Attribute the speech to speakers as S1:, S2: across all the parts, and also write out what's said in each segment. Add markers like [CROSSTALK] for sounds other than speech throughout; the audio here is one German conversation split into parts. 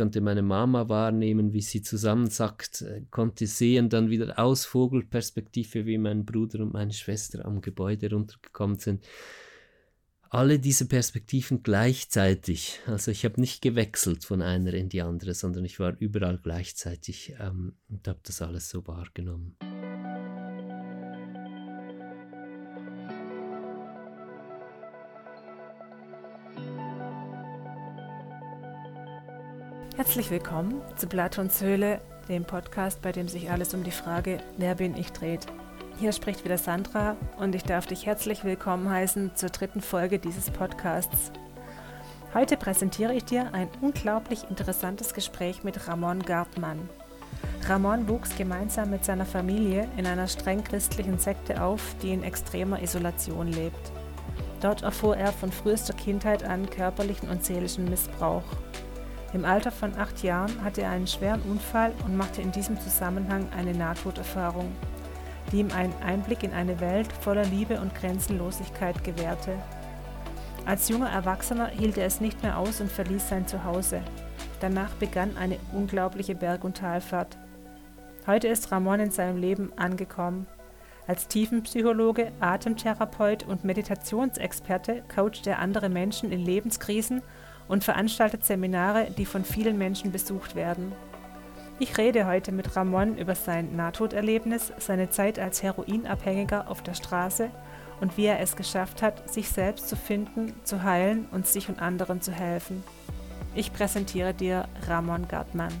S1: konnte meine Mama wahrnehmen, wie sie zusammensackt, äh, konnte sehen dann wieder aus Vogelperspektive, wie mein Bruder und meine Schwester am Gebäude runtergekommen sind. Alle diese Perspektiven gleichzeitig. Also ich habe nicht gewechselt von einer in die andere, sondern ich war überall gleichzeitig ähm, und habe das alles so wahrgenommen.
S2: Herzlich willkommen zu Platons Höhle, dem Podcast, bei dem sich alles um die Frage, wer bin ich dreht. Hier spricht wieder Sandra und ich darf dich herzlich willkommen heißen zur dritten Folge dieses Podcasts. Heute präsentiere ich dir ein unglaublich interessantes Gespräch mit Ramon Gartmann. Ramon wuchs gemeinsam mit seiner Familie in einer streng christlichen Sekte auf, die in extremer Isolation lebt. Dort erfuhr er von frühester Kindheit an körperlichen und seelischen Missbrauch. Im Alter von acht Jahren hatte er einen schweren Unfall und machte in diesem Zusammenhang eine Nahtoderfahrung, die ihm einen Einblick in eine Welt voller Liebe und Grenzenlosigkeit gewährte. Als junger Erwachsener hielt er es nicht mehr aus und verließ sein Zuhause. Danach begann eine unglaubliche Berg- und Talfahrt. Heute ist Ramon in seinem Leben angekommen. Als Tiefenpsychologe, Atemtherapeut und Meditationsexperte coacht er andere Menschen in Lebenskrisen und veranstaltet Seminare, die von vielen Menschen besucht werden. Ich rede heute mit Ramon über sein Nahtoderlebnis, seine Zeit als Heroinabhängiger auf der Straße und wie er es geschafft hat, sich selbst zu finden, zu heilen und sich und anderen zu helfen. Ich präsentiere dir Ramon Gartmann.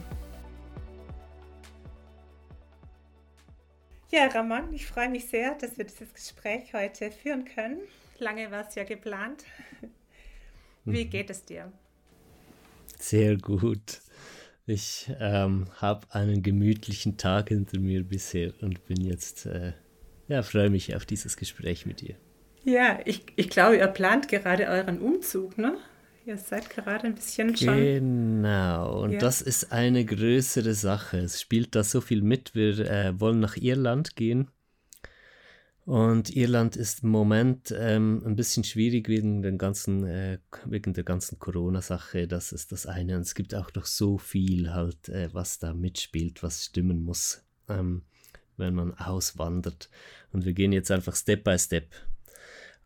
S2: Ja, Ramon, ich freue mich sehr, dass wir dieses Gespräch heute führen können. Lange war es ja geplant. Wie mhm. geht es dir?
S1: Sehr gut. Ich ähm, habe einen gemütlichen Tag hinter mir bisher und bin jetzt, äh, ja, freue mich auf dieses Gespräch mit dir.
S2: Ja, ich, ich glaube, ihr plant gerade euren Umzug, ne? Ihr seid gerade ein bisschen schon.
S1: Genau, und ja. das ist eine größere Sache. Es spielt da so viel mit. Wir äh, wollen nach Irland gehen und Irland ist im Moment ähm, ein bisschen schwierig wegen, den ganzen, äh, wegen der ganzen Corona-Sache. Das ist das eine. Und es gibt auch noch so viel halt, äh, was da mitspielt, was stimmen muss, ähm, wenn man auswandert. Und wir gehen jetzt einfach Step by Step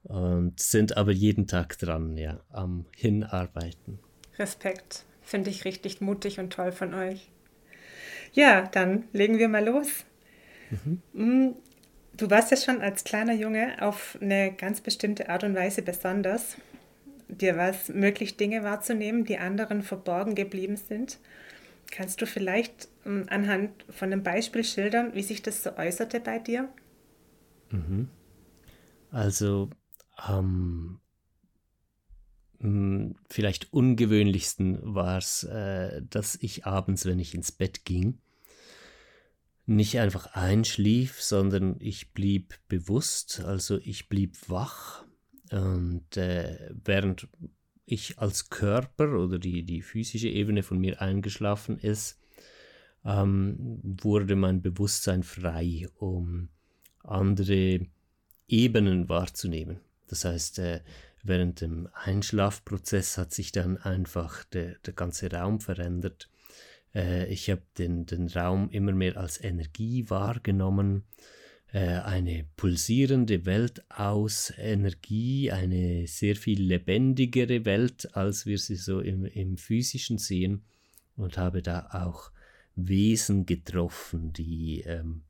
S1: und sind aber jeden Tag dran, ja, am Hinarbeiten.
S2: Respekt. Finde ich richtig mutig und toll von euch. Ja, dann legen wir mal los. Mhm. Du warst ja schon als kleiner Junge auf eine ganz bestimmte Art und Weise besonders. Dir war es möglich, Dinge wahrzunehmen, die anderen verborgen geblieben sind. Kannst du vielleicht ähm, anhand von einem Beispiel schildern, wie sich das so äußerte bei dir?
S1: Mhm. Also ähm, vielleicht ungewöhnlichsten war es, äh, dass ich abends, wenn ich ins Bett ging, nicht einfach einschlief, sondern ich blieb bewusst, also ich blieb wach. Und äh, während ich als Körper oder die, die physische Ebene von mir eingeschlafen ist, ähm, wurde mein Bewusstsein frei, um andere Ebenen wahrzunehmen. Das heißt, äh, während dem Einschlafprozess hat sich dann einfach der, der ganze Raum verändert äh, ich habe den, den Raum immer mehr als Energie wahrgenommen, äh, eine pulsierende Welt aus Energie, eine sehr viel lebendigere Welt, als wir sie so im, im physischen sehen und habe da auch Wesen getroffen, die ähm,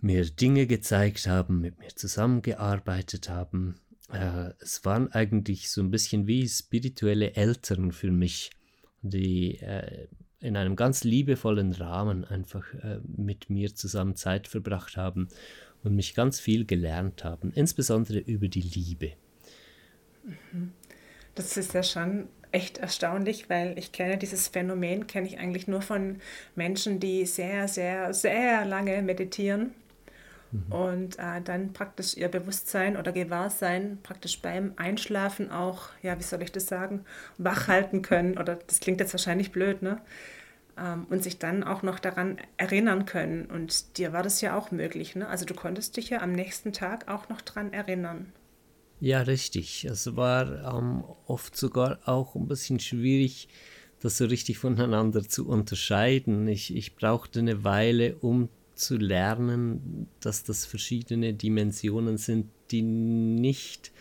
S1: mir Dinge gezeigt haben, mit mir zusammengearbeitet haben. Äh, es waren eigentlich so ein bisschen wie spirituelle Eltern für mich, die äh, in einem ganz liebevollen Rahmen einfach äh, mit mir zusammen Zeit verbracht haben und mich ganz viel gelernt haben, insbesondere über die Liebe.
S2: Mhm. Das ist ja schon echt erstaunlich, weil ich kenne dieses Phänomen, kenne ich eigentlich nur von Menschen, die sehr, sehr, sehr lange meditieren mhm. und äh, dann praktisch ihr Bewusstsein oder Gewahrsein praktisch beim Einschlafen auch, ja, wie soll ich das sagen, wach halten können. Oder das klingt jetzt wahrscheinlich blöd, ne? Ähm, und sich dann auch noch daran erinnern können. Und dir war das ja auch möglich, ne? Also du konntest dich ja am nächsten Tag auch noch daran erinnern.
S1: Ja, richtig. Es war ähm, oft sogar auch ein bisschen schwierig, das so richtig voneinander zu unterscheiden. Ich, ich brauchte eine Weile, um zu lernen, dass das verschiedene Dimensionen sind, die nicht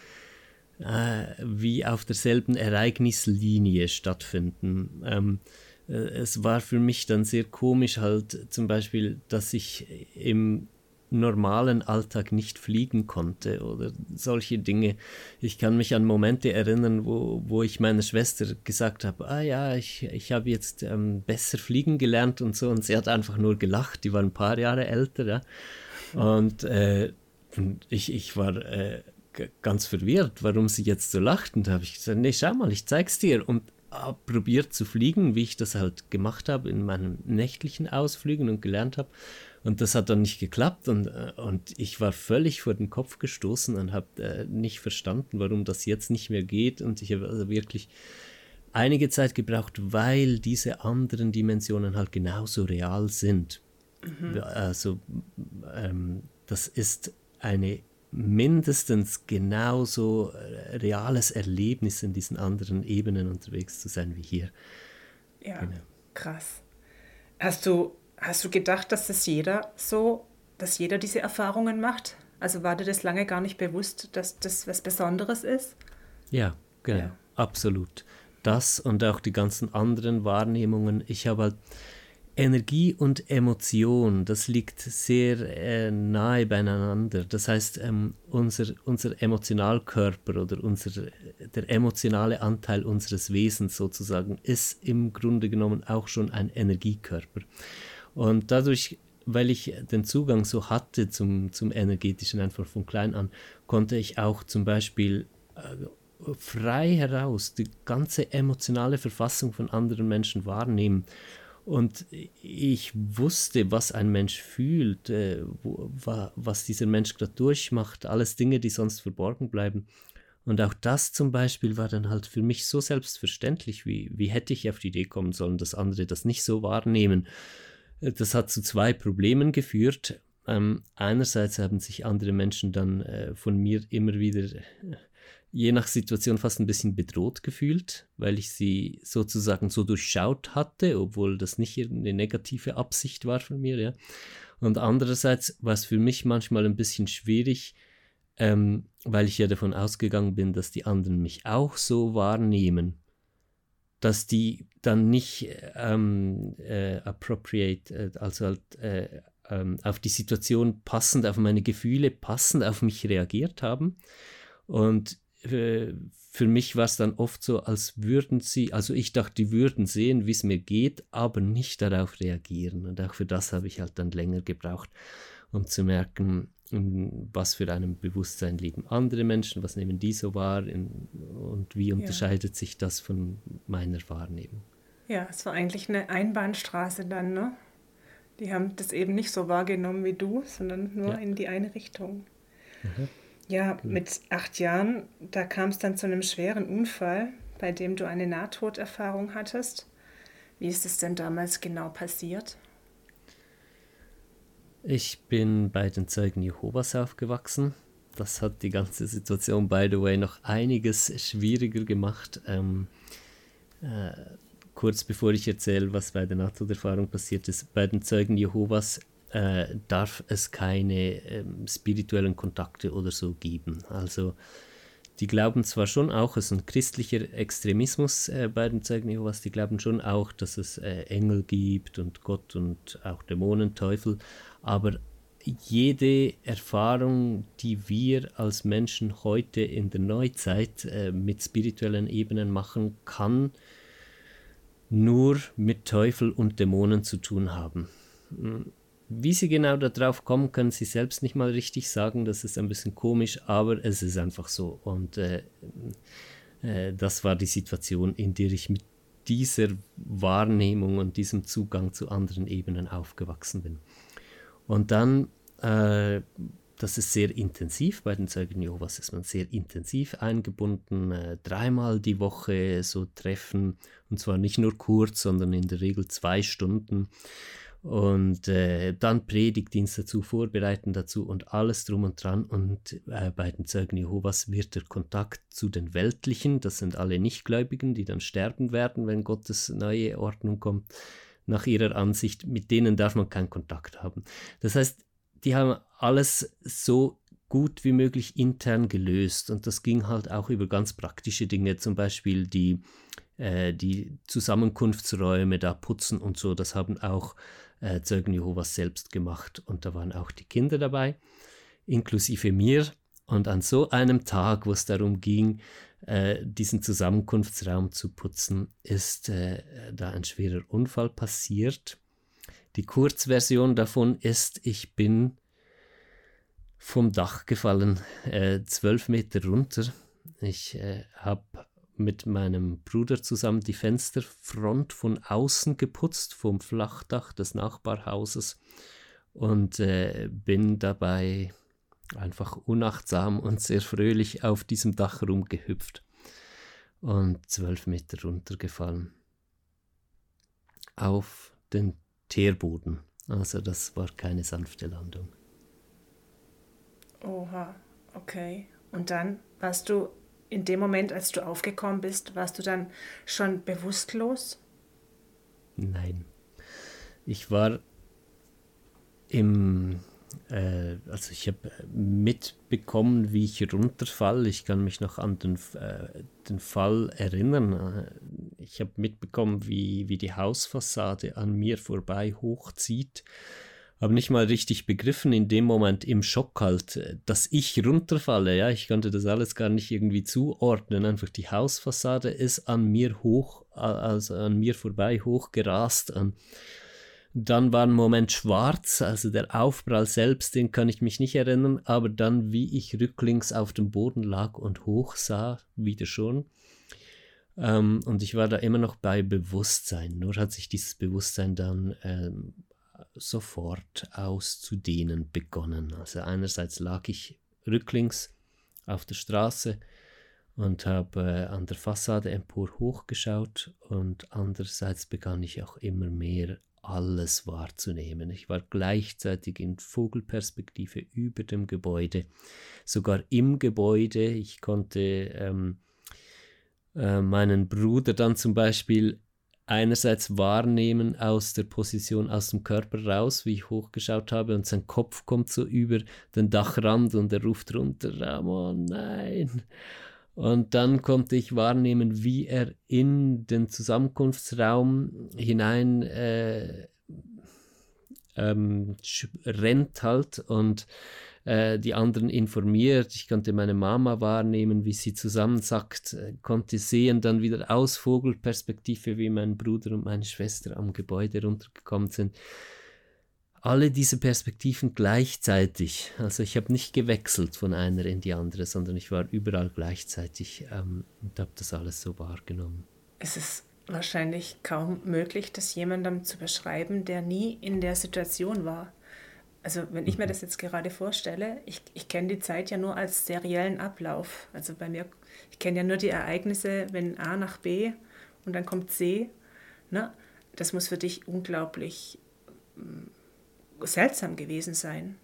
S1: äh, wie auf derselben Ereignislinie stattfinden. Ähm, äh, es war für mich dann sehr komisch halt zum Beispiel, dass ich im normalen Alltag nicht fliegen konnte oder solche Dinge. Ich kann mich an Momente erinnern, wo, wo ich meiner Schwester gesagt habe, ah ja, ich, ich habe jetzt ähm, besser fliegen gelernt und so und sie hat einfach nur gelacht, die war ein paar Jahre älter, ja. Und äh, ich, ich war äh, ganz verwirrt, warum sie jetzt so lacht und habe ich gesagt, nee, schau mal, ich zeig's dir und probiert zu fliegen, wie ich das halt gemacht habe in meinen nächtlichen Ausflügen und gelernt habe. Und das hat dann nicht geklappt und, äh, und ich war völlig vor den Kopf gestoßen und habe äh, nicht verstanden, warum das jetzt nicht mehr geht. Und ich habe also wirklich einige Zeit gebraucht, weil diese anderen Dimensionen halt genauso real sind. Mhm. Also ähm, das ist eine mindestens genauso äh, reales Erlebnis in diesen anderen Ebenen unterwegs zu sein wie hier.
S2: Ja, genau. krass. Hast du Hast du gedacht, dass das jeder so, dass jeder diese Erfahrungen macht? Also war dir das lange gar nicht bewusst, dass das was Besonderes ist?
S1: Ja, genau, ja. absolut. Das und auch die ganzen anderen Wahrnehmungen. Ich habe halt Energie und Emotion, das liegt sehr äh, nahe beieinander. Das heißt, ähm, unser, unser Emotionalkörper oder unser, der emotionale Anteil unseres Wesens sozusagen ist im Grunde genommen auch schon ein Energiekörper. Und dadurch, weil ich den Zugang so hatte zum, zum Energetischen einfach von klein an, konnte ich auch zum Beispiel äh, frei heraus die ganze emotionale Verfassung von anderen Menschen wahrnehmen. Und ich wusste, was ein Mensch fühlt, äh, wo, was dieser Mensch gerade durchmacht, alles Dinge, die sonst verborgen bleiben. Und auch das zum Beispiel war dann halt für mich so selbstverständlich, wie, wie hätte ich auf die Idee kommen sollen, dass andere das nicht so wahrnehmen. Das hat zu zwei Problemen geführt. Ähm, einerseits haben sich andere Menschen dann äh, von mir immer wieder, äh, je nach Situation, fast ein bisschen bedroht gefühlt, weil ich sie sozusagen so durchschaut hatte, obwohl das nicht eine negative Absicht war von mir. Ja. Und andererseits war es für mich manchmal ein bisschen schwierig, ähm, weil ich ja davon ausgegangen bin, dass die anderen mich auch so wahrnehmen dass die dann nicht ähm, äh, appropriate, äh, also halt äh, ähm, auf die Situation passend, auf meine Gefühle passend auf mich reagiert haben. Und äh, für mich war es dann oft so, als würden sie, also ich dachte, die würden sehen, wie es mir geht, aber nicht darauf reagieren. Und auch für das habe ich halt dann länger gebraucht, um zu merken, in was für einem Bewusstsein leben andere Menschen, was nehmen die so wahr in, und wie unterscheidet ja. sich das von meiner Wahrnehmung.
S2: Ja, es war eigentlich eine Einbahnstraße dann, ne? Die haben das eben nicht so wahrgenommen wie du, sondern nur ja. in die eine Richtung. Mhm. Ja, genau. mit acht Jahren, da kam es dann zu einem schweren Unfall, bei dem du eine Nahtoderfahrung hattest. Wie ist es denn damals genau passiert?
S1: Ich bin bei den Zeugen Jehovas aufgewachsen. Das hat die ganze Situation, by the way, noch einiges schwieriger gemacht. Ähm, äh, kurz bevor ich erzähle, was bei der NATO-Erfahrung passiert ist, bei den Zeugen Jehovas äh, darf es keine ähm, spirituellen Kontakte oder so geben. Also die glauben zwar schon auch, es ist ein christlicher Extremismus äh, bei den Zeugen Jehovas, die glauben schon auch, dass es äh, Engel gibt und Gott und auch Dämonen, Teufel, aber jede Erfahrung, die wir als Menschen heute in der Neuzeit äh, mit spirituellen Ebenen machen, kann nur mit Teufel und Dämonen zu tun haben. Wie sie genau darauf kommen, können sie selbst nicht mal richtig sagen. Das ist ein bisschen komisch, aber es ist einfach so. Und äh, äh, das war die Situation, in der ich mit dieser Wahrnehmung und diesem Zugang zu anderen Ebenen aufgewachsen bin. Und dann, äh, das ist sehr intensiv, bei den Zeugen Jehovas ist man sehr intensiv eingebunden, äh, dreimal die Woche so Treffen, und zwar nicht nur kurz, sondern in der Regel zwei Stunden. Und äh, dann Predigtdienst dazu, Vorbereiten dazu und alles drum und dran. Und äh, bei den Zeugen Jehovas wird der Kontakt zu den Weltlichen, das sind alle Nichtgläubigen, die dann sterben werden, wenn Gottes neue Ordnung kommt, nach ihrer Ansicht, mit denen darf man keinen Kontakt haben. Das heißt, die haben alles so gut wie möglich intern gelöst und das ging halt auch über ganz praktische Dinge, zum Beispiel die, äh, die Zusammenkunftsräume da putzen und so, das haben auch äh, Zeugen Jehovas selbst gemacht und da waren auch die Kinder dabei, inklusive mir. Und an so einem Tag, wo es darum ging, äh, diesen Zusammenkunftsraum zu putzen, ist äh, da ein schwerer Unfall passiert. Die Kurzversion davon ist, ich bin vom Dach gefallen, äh, zwölf Meter runter. Ich äh, habe mit meinem Bruder zusammen die Fensterfront von außen geputzt, vom Flachdach des Nachbarhauses und äh, bin dabei einfach unachtsam und sehr fröhlich auf diesem Dach rumgehüpft und zwölf Meter runtergefallen. Auf den Teerboden. Also das war keine sanfte Landung.
S2: Oha, okay. Und dann warst du in dem Moment, als du aufgekommen bist, warst du dann schon bewusstlos?
S1: Nein. Ich war im, äh, also ich habe mitbekommen, wie ich runterfall. Ich kann mich noch an den, äh, den Fall erinnern. Ich habe mitbekommen, wie, wie die Hausfassade an mir vorbei hochzieht habe nicht mal richtig begriffen in dem Moment im Schock halt, dass ich runterfalle. Ja, ich konnte das alles gar nicht irgendwie zuordnen. Einfach die Hausfassade ist an mir hoch, also an mir vorbei hochgerast. Dann war ein Moment schwarz, also der Aufprall selbst, den kann ich mich nicht erinnern, aber dann, wie ich rücklings auf dem Boden lag und hoch sah, wieder schon. Ähm, und ich war da immer noch bei Bewusstsein. Nur hat sich dieses Bewusstsein dann ähm, sofort auszudehnen begonnen. Also einerseits lag ich rücklings auf der Straße und habe äh, an der Fassade empor hochgeschaut und andererseits begann ich auch immer mehr alles wahrzunehmen. Ich war gleichzeitig in Vogelperspektive über dem Gebäude, sogar im Gebäude. Ich konnte ähm, äh, meinen Bruder dann zum Beispiel einerseits wahrnehmen aus der Position aus dem Körper raus, wie ich hochgeschaut habe, und sein Kopf kommt so über den Dachrand und er ruft runter, Ramon, nein. Und dann konnte ich wahrnehmen, wie er in den Zusammenkunftsraum hinein äh, ähm, rennt halt und äh, die anderen informiert. Ich konnte meine Mama wahrnehmen, wie sie zusammensackt, äh, konnte sehen dann wieder aus Vogelperspektive, wie mein Bruder und meine Schwester am Gebäude runtergekommen sind. Alle diese Perspektiven gleichzeitig. Also ich habe nicht gewechselt von einer in die andere, sondern ich war überall gleichzeitig ähm, und habe das alles so wahrgenommen.
S2: Es ist wahrscheinlich kaum möglich, das jemandem zu beschreiben, der nie in der Situation war. Also wenn ich mir mhm. das jetzt gerade vorstelle, ich, ich kenne die Zeit ja nur als seriellen Ablauf. Also bei mir, ich kenne ja nur die Ereignisse, wenn A nach B und dann kommt C. Ne? Das muss für dich unglaublich äh, seltsam gewesen sein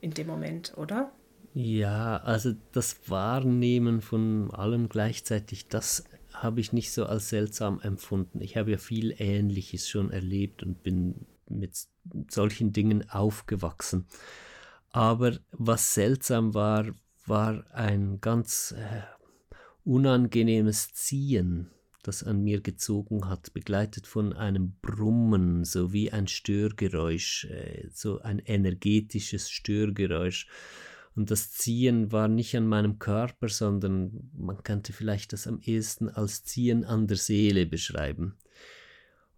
S2: in dem Moment, oder?
S1: Ja, also das Wahrnehmen von allem gleichzeitig, das habe ich nicht so als seltsam empfunden. Ich habe ja viel Ähnliches schon erlebt und bin mit solchen Dingen aufgewachsen. Aber was seltsam war, war ein ganz äh, unangenehmes Ziehen, das an mir gezogen hat, begleitet von einem Brummen, so wie ein Störgeräusch, äh, so ein energetisches Störgeräusch. Und das Ziehen war nicht an meinem Körper, sondern man könnte vielleicht das am ehesten als Ziehen an der Seele beschreiben.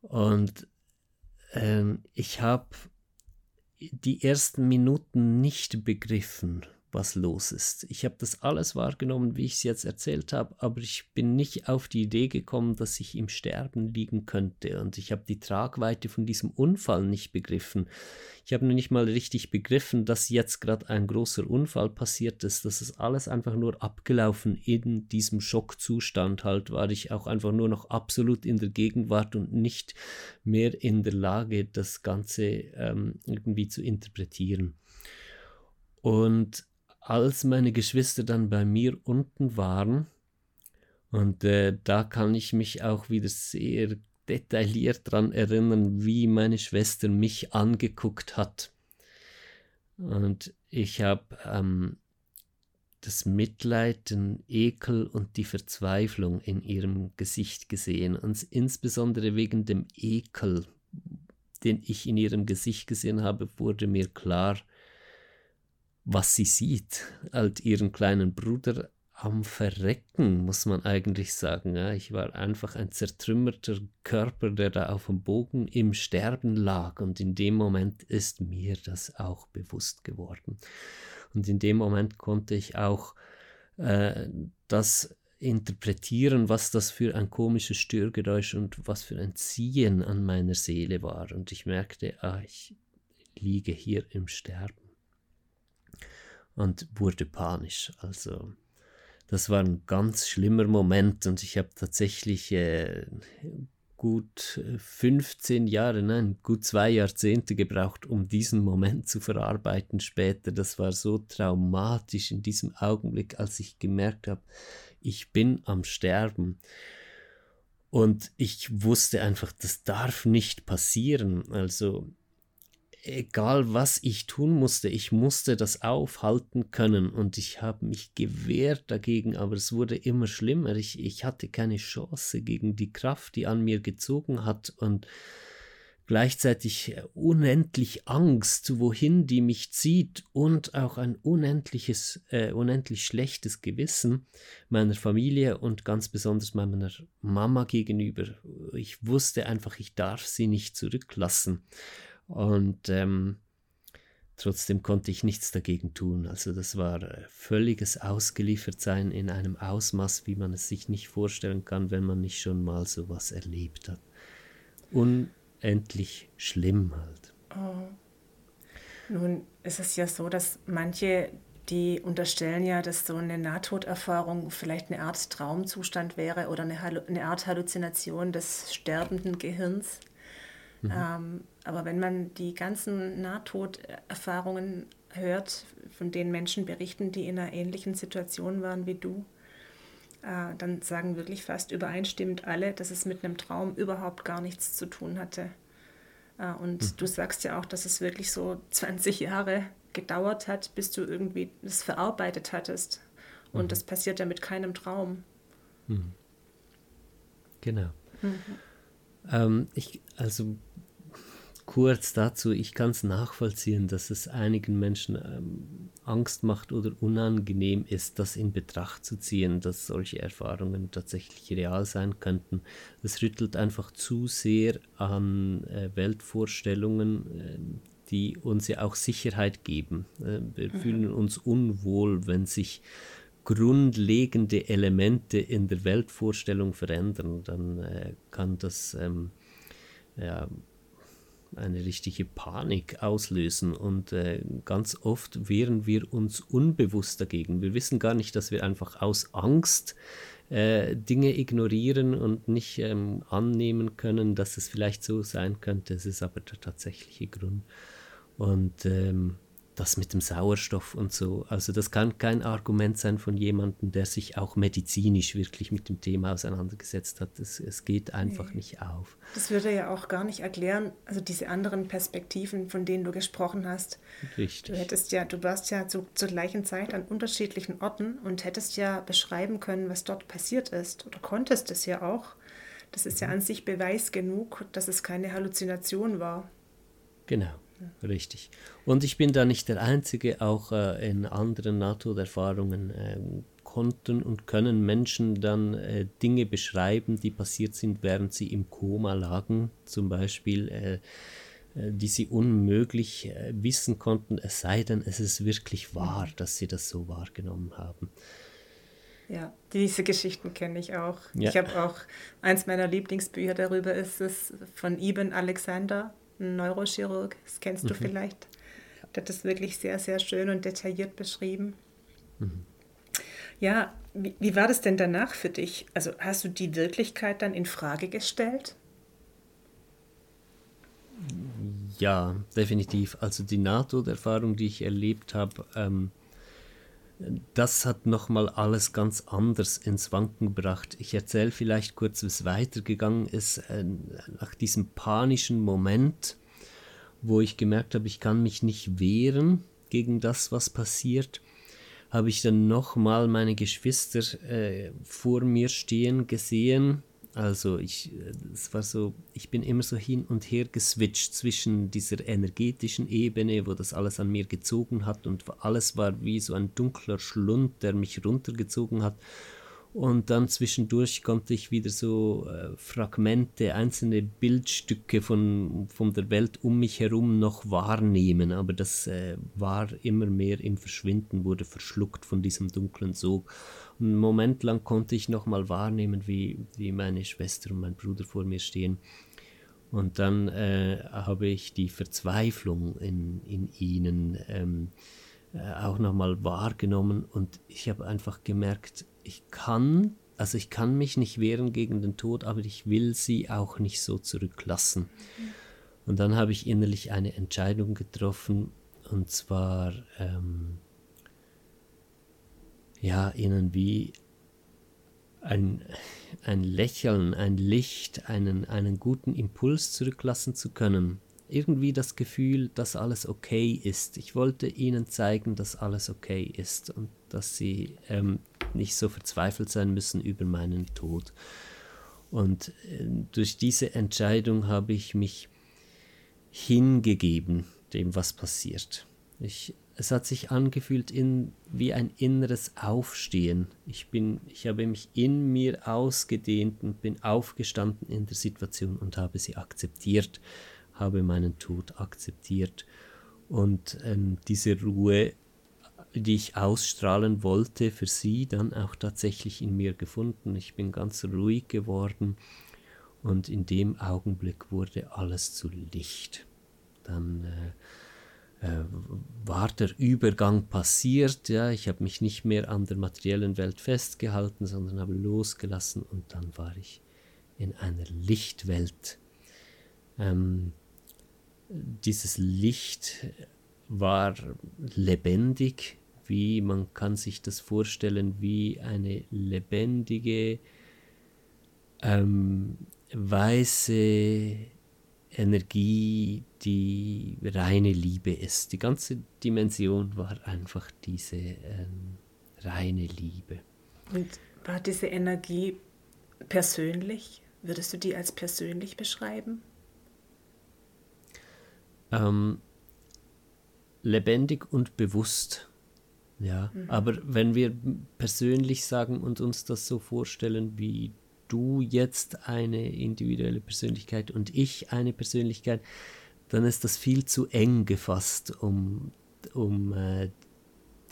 S1: Und ähm, ich habe die ersten Minuten nicht begriffen, was los ist. Ich habe das alles wahrgenommen, wie ich es jetzt erzählt habe, aber ich bin nicht auf die Idee gekommen, dass ich im Sterben liegen könnte und ich habe die Tragweite von diesem Unfall nicht begriffen. Ich habe nicht mal richtig begriffen, dass jetzt gerade ein großer Unfall passiert ist. Das ist alles einfach nur abgelaufen in diesem Schockzustand. Halt war ich auch einfach nur noch absolut in der Gegenwart und nicht mehr in der Lage, das Ganze ähm, irgendwie zu interpretieren. Und als meine Geschwister dann bei mir unten waren, und äh, da kann ich mich auch wieder sehr detailliert daran erinnern, wie meine Schwester mich angeguckt hat. Und ich habe ähm, das Mitleid, den Ekel und die Verzweiflung in ihrem Gesicht gesehen. Und insbesondere wegen dem Ekel, den ich in ihrem Gesicht gesehen habe, wurde mir klar, was sie sieht, halt ihren kleinen Bruder am Verrecken, muss man eigentlich sagen. Ja, ich war einfach ein zertrümmerter Körper, der da auf dem Bogen im Sterben lag. Und in dem Moment ist mir das auch bewusst geworden. Und in dem Moment konnte ich auch äh, das interpretieren, was das für ein komisches Störgeräusch und was für ein Ziehen an meiner Seele war. Und ich merkte, ah, ich liege hier im Sterben und wurde panisch. Also das war ein ganz schlimmer Moment und ich habe tatsächlich äh, gut 15 Jahre, nein, gut zwei Jahrzehnte gebraucht, um diesen Moment zu verarbeiten später. Das war so traumatisch in diesem Augenblick, als ich gemerkt habe, ich bin am Sterben. Und ich wusste einfach, das darf nicht passieren. Also egal was ich tun musste, ich musste das aufhalten können und ich habe mich gewehrt dagegen, aber es wurde immer schlimmer. Ich, ich hatte keine Chance gegen die Kraft, die an mir gezogen hat und gleichzeitig unendlich Angst, wohin die mich zieht und auch ein unendliches, äh, unendlich schlechtes Gewissen meiner Familie und ganz besonders meiner Mama gegenüber. Ich wusste einfach, ich darf sie nicht zurücklassen. Und ähm, trotzdem konnte ich nichts dagegen tun. Also das war äh, völliges Ausgeliefertsein in einem Ausmaß, wie man es sich nicht vorstellen kann, wenn man nicht schon mal sowas erlebt hat. Unendlich schlimm halt. Oh.
S2: Nun ist es ja so, dass manche, die unterstellen ja, dass so eine Nahtoderfahrung vielleicht eine Art Traumzustand wäre oder eine, eine Art Halluzination des sterbenden Gehirns. Mhm. Ähm, aber wenn man die ganzen Nahtoderfahrungen hört, von denen Menschen berichten, die in einer ähnlichen Situation waren wie du, äh, dann sagen wirklich fast übereinstimmend alle, dass es mit einem Traum überhaupt gar nichts zu tun hatte. Äh, und mhm. du sagst ja auch, dass es wirklich so [LAUGHS] 20 Jahre gedauert hat, bis du irgendwie das verarbeitet hattest. Und mhm. das passiert ja mit keinem Traum.
S1: Mhm. Genau. Mhm. Ähm, ich, also kurz dazu, ich kann es nachvollziehen, dass es einigen Menschen ähm, Angst macht oder unangenehm ist, das in Betracht zu ziehen, dass solche Erfahrungen tatsächlich real sein könnten. Es rüttelt einfach zu sehr an äh, Weltvorstellungen, äh, die uns ja auch Sicherheit geben. Äh, wir mhm. fühlen uns unwohl, wenn sich grundlegende Elemente in der Weltvorstellung verändern, dann äh, kann das ähm, ja, eine richtige Panik auslösen und äh, ganz oft wehren wir uns unbewusst dagegen. Wir wissen gar nicht, dass wir einfach aus Angst äh, Dinge ignorieren und nicht ähm, annehmen können, dass es vielleicht so sein könnte. Es ist aber der tatsächliche Grund. Und ähm, das mit dem Sauerstoff und so. Also das kann kein Argument sein von jemandem, der sich auch medizinisch wirklich mit dem Thema auseinandergesetzt hat. Es, es geht einfach nee. nicht auf.
S2: Das würde ja auch gar nicht erklären, also diese anderen Perspektiven, von denen du gesprochen hast. Richtig. Du hättest ja, du warst ja zu, zur gleichen Zeit an unterschiedlichen Orten und hättest ja beschreiben können, was dort passiert ist. Oder konntest es ja auch. Das ist ja mhm. an sich Beweis genug, dass es keine Halluzination war.
S1: Genau. Richtig. Und ich bin da nicht der Einzige, auch äh, in anderen NATO-Erfahrungen äh, konnten und können Menschen dann äh, Dinge beschreiben, die passiert sind, während sie im Koma lagen. Zum Beispiel, äh, äh, die sie unmöglich äh, wissen konnten, es sei denn, es ist wirklich wahr, dass sie das so wahrgenommen haben.
S2: Ja, diese Geschichten kenne ich auch. Ja. Ich habe auch eins meiner Lieblingsbücher darüber ist es von Ibn Alexander, Neurochirurg. Das kennst mhm. du vielleicht. Der hat das wirklich sehr, sehr schön und detailliert beschrieben. Mhm. Ja, wie, wie war das denn danach für dich? Also hast du die Wirklichkeit dann in Frage gestellt?
S1: Ja, definitiv. Also die NATO-Erfahrung, die ich erlebt habe, ähm, das hat nochmal alles ganz anders ins Wanken gebracht. Ich erzähle vielleicht kurz, wie es weitergegangen ist. Äh, nach diesem panischen Moment, wo ich gemerkt habe, ich kann mich nicht wehren gegen das, was passiert, habe ich dann nochmal meine Geschwister äh, vor mir stehen gesehen also ich, es war so, ich bin immer so hin und her geswitcht zwischen dieser energetischen Ebene, wo das alles an mir gezogen hat und alles war wie so ein dunkler Schlund, der mich runtergezogen hat und dann zwischendurch konnte ich wieder so äh, Fragmente, einzelne Bildstücke von, von der Welt um mich herum noch wahrnehmen. Aber das äh, war immer mehr im Verschwinden, wurde verschluckt von diesem dunklen Sog. Und einen Moment lang konnte ich noch mal wahrnehmen, wie, wie meine Schwester und mein Bruder vor mir stehen. Und dann äh, habe ich die Verzweiflung in, in ihnen ähm, äh, auch noch mal wahrgenommen und ich habe einfach gemerkt, ich kann, also ich kann mich nicht wehren gegen den Tod, aber ich will sie auch nicht so zurücklassen. Mhm. Und dann habe ich innerlich eine Entscheidung getroffen, und zwar, ähm, ja, ihnen wie ein, ein Lächeln, ein Licht, einen, einen guten Impuls zurücklassen zu können irgendwie das Gefühl, dass alles okay ist. Ich wollte ihnen zeigen, dass alles okay ist und dass sie ähm, nicht so verzweifelt sein müssen über meinen Tod. Und äh, durch diese Entscheidung habe ich mich hingegeben dem, was passiert. Ich, es hat sich angefühlt in, wie ein inneres Aufstehen. Ich, bin, ich habe mich in mir ausgedehnt und bin aufgestanden in der Situation und habe sie akzeptiert habe meinen Tod akzeptiert und ähm, diese Ruhe, die ich ausstrahlen wollte, für sie dann auch tatsächlich in mir gefunden. Ich bin ganz ruhig geworden und in dem Augenblick wurde alles zu Licht. Dann äh, äh, war der Übergang passiert, ja, ich habe mich nicht mehr an der materiellen Welt festgehalten, sondern habe losgelassen und dann war ich in einer Lichtwelt. Ähm, dieses Licht war lebendig, wie man kann sich das vorstellen, wie eine lebendige, ähm, weiße Energie, die reine Liebe ist. Die ganze Dimension war einfach diese ähm, reine Liebe.
S2: Und war diese Energie persönlich? Würdest du die als persönlich beschreiben?
S1: ähm, lebendig und bewusst. Ja, mhm. aber wenn wir persönlich sagen und uns das so vorstellen, wie du jetzt eine individuelle Persönlichkeit und ich eine Persönlichkeit, dann ist das viel zu eng gefasst, um, um äh,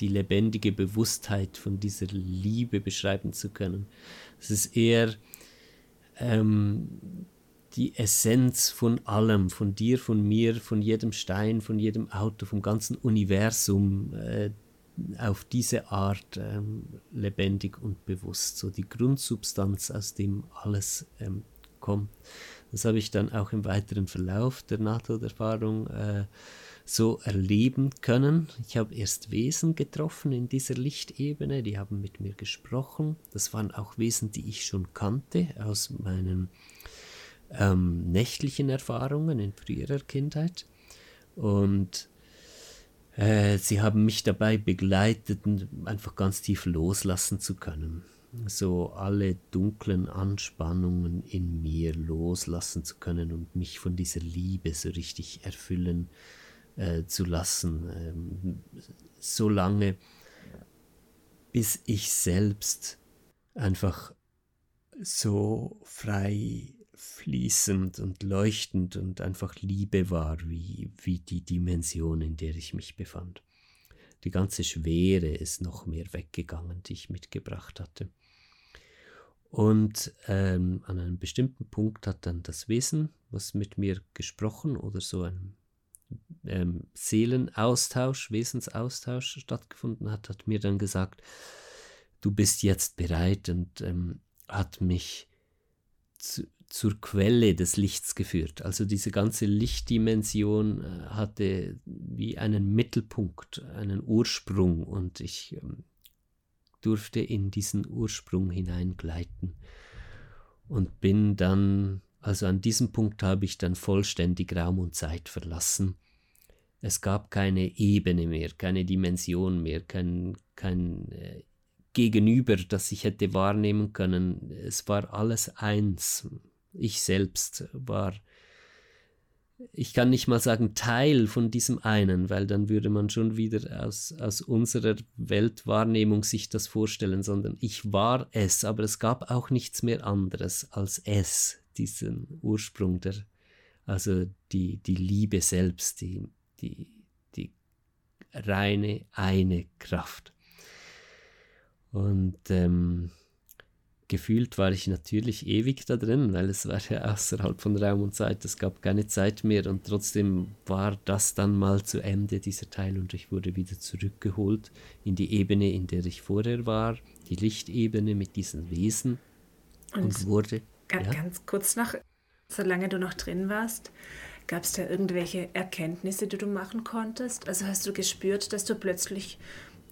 S1: die lebendige Bewusstheit von dieser Liebe beschreiben zu können. Es ist eher ähm, die Essenz von allem, von dir, von mir, von jedem Stein, von jedem Auto, vom ganzen Universum äh, auf diese Art ähm, lebendig und bewusst. So die Grundsubstanz, aus dem alles ähm, kommt. Das habe ich dann auch im weiteren Verlauf der NATO-Erfahrung äh, so erleben können. Ich habe erst Wesen getroffen in dieser Lichtebene, die haben mit mir gesprochen. Das waren auch Wesen, die ich schon kannte aus meinem ähm, nächtlichen Erfahrungen in früherer Kindheit. Und äh, sie haben mich dabei begleitet, einfach ganz tief loslassen zu können. So alle dunklen Anspannungen in mir loslassen zu können und mich von dieser Liebe so richtig erfüllen äh, zu lassen. Ähm, so lange, bis ich selbst einfach so frei fließend und leuchtend und einfach Liebe war, wie, wie die Dimension, in der ich mich befand. Die ganze Schwere ist noch mehr weggegangen, die ich mitgebracht hatte. Und ähm, an einem bestimmten Punkt hat dann das Wesen, was mit mir gesprochen oder so ein ähm, Seelenaustausch, Wesensaustausch stattgefunden hat, hat mir dann gesagt, du bist jetzt bereit und ähm, hat mich zu, zur Quelle des Lichts geführt. Also diese ganze Lichtdimension äh, hatte wie einen Mittelpunkt, einen Ursprung und ich ähm, durfte in diesen Ursprung hineingleiten und bin dann, also an diesem Punkt habe ich dann vollständig Raum und Zeit verlassen. Es gab keine Ebene mehr, keine Dimension mehr, kein, kein äh, Gegenüber, das ich hätte wahrnehmen können. Es war alles eins. Ich selbst war, ich kann nicht mal sagen Teil von diesem einen, weil dann würde man schon wieder aus, aus unserer Weltwahrnehmung sich das vorstellen, sondern ich war es, aber es gab auch nichts mehr anderes als es, diesen Ursprung der, also die, die Liebe selbst, die, die, die reine eine Kraft. Und ähm, gefühlt war ich natürlich ewig da drin, weil es war ja außerhalb von Raum und Zeit, es gab keine Zeit mehr und trotzdem war das dann mal zu Ende, dieser Teil, und ich wurde wieder zurückgeholt in die Ebene, in der ich vorher war, die Lichtebene mit diesen Wesen und, und wurde.
S2: Ganz, ja? ganz kurz noch, solange du noch drin warst, gab es da irgendwelche Erkenntnisse, die du machen konntest? Also hast du gespürt, dass du plötzlich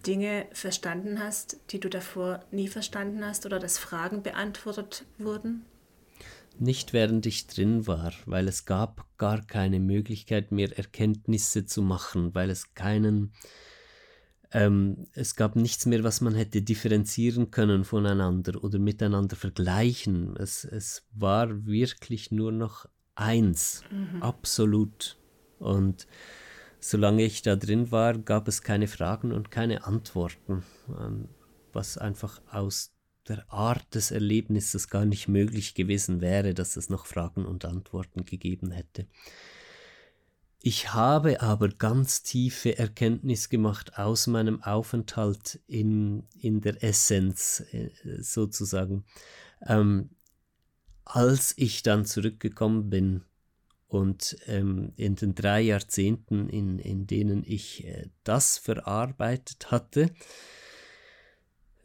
S2: Dinge verstanden hast, die du davor nie verstanden hast oder dass Fragen beantwortet wurden?
S1: Nicht während ich drin war, weil es gab gar keine Möglichkeit mehr Erkenntnisse zu machen, weil es keinen, ähm, es gab nichts mehr, was man hätte differenzieren können voneinander oder miteinander vergleichen. Es, es war wirklich nur noch eins, mhm. absolut. Und solange ich da drin war, gab es keine Fragen und keine Antworten, ähm, was einfach aus der Art des Erlebnisses gar nicht möglich gewesen wäre, dass es noch Fragen und Antworten gegeben hätte. Ich habe aber ganz tiefe Erkenntnis gemacht aus meinem Aufenthalt in, in der Essenz äh, sozusagen. Ähm, als ich dann zurückgekommen bin und ähm, in den drei Jahrzehnten, in, in denen ich äh, das verarbeitet hatte,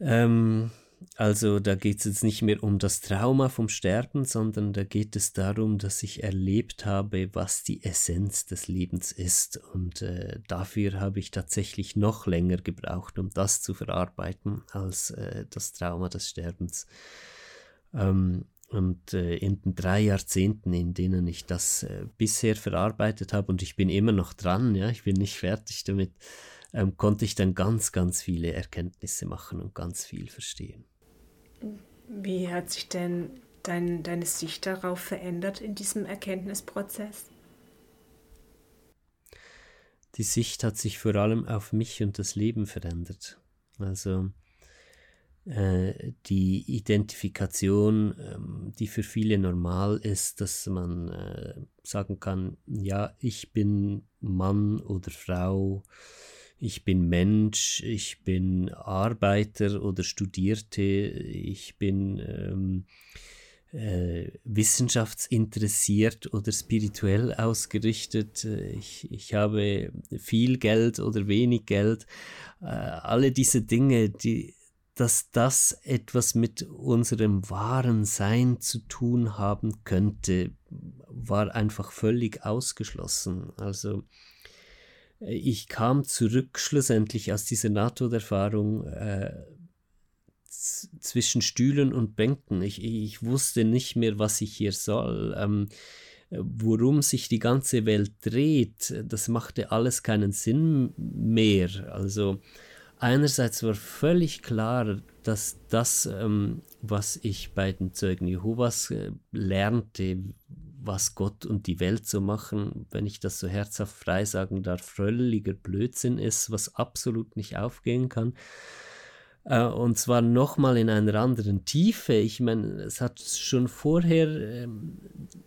S1: ähm, also da geht es jetzt nicht mehr um das Trauma vom Sterben, sondern da geht es darum, dass ich erlebt habe, was die Essenz des Lebens ist. Und äh, dafür habe ich tatsächlich noch länger gebraucht, um das zu verarbeiten, als äh, das Trauma des Sterbens. Ähm, und äh, in den drei Jahrzehnten, in denen ich das äh, bisher verarbeitet habe, und ich bin immer noch dran, ja, ich bin nicht fertig damit, ähm, konnte ich dann ganz, ganz viele Erkenntnisse machen und ganz viel verstehen.
S2: Wie hat sich denn dein, deine Sicht darauf verändert in diesem Erkenntnisprozess?
S1: Die Sicht hat sich vor allem auf mich und das Leben verändert. Also äh, die Identifikation, ähm, die für viele normal ist, dass man äh, sagen kann, ja, ich bin Mann oder Frau, ich bin Mensch, ich bin Arbeiter oder Studierte, ich bin ähm, äh, wissenschaftsinteressiert oder spirituell ausgerichtet, ich, ich habe viel Geld oder wenig Geld. Äh, alle diese Dinge, die dass das etwas mit unserem wahren Sein zu tun haben könnte, war einfach völlig ausgeschlossen. Also äh, ich kam zurück schlussendlich aus dieser NATO-Erfahrung äh, zwischen Stühlen und Bänken. Ich, ich wusste nicht mehr, was ich hier soll. Ähm, worum sich die ganze Welt dreht, das machte alles keinen Sinn mehr. Also einerseits war völlig klar, dass das, ähm, was ich bei den Zeugen Jehovas äh, lernte, was Gott und die Welt so machen, wenn ich das so herzhaft frei sagen darf, völliger Blödsinn ist, was absolut nicht aufgehen kann. Äh, und zwar nochmal in einer anderen Tiefe. Ich meine, es hat schon vorher ähm,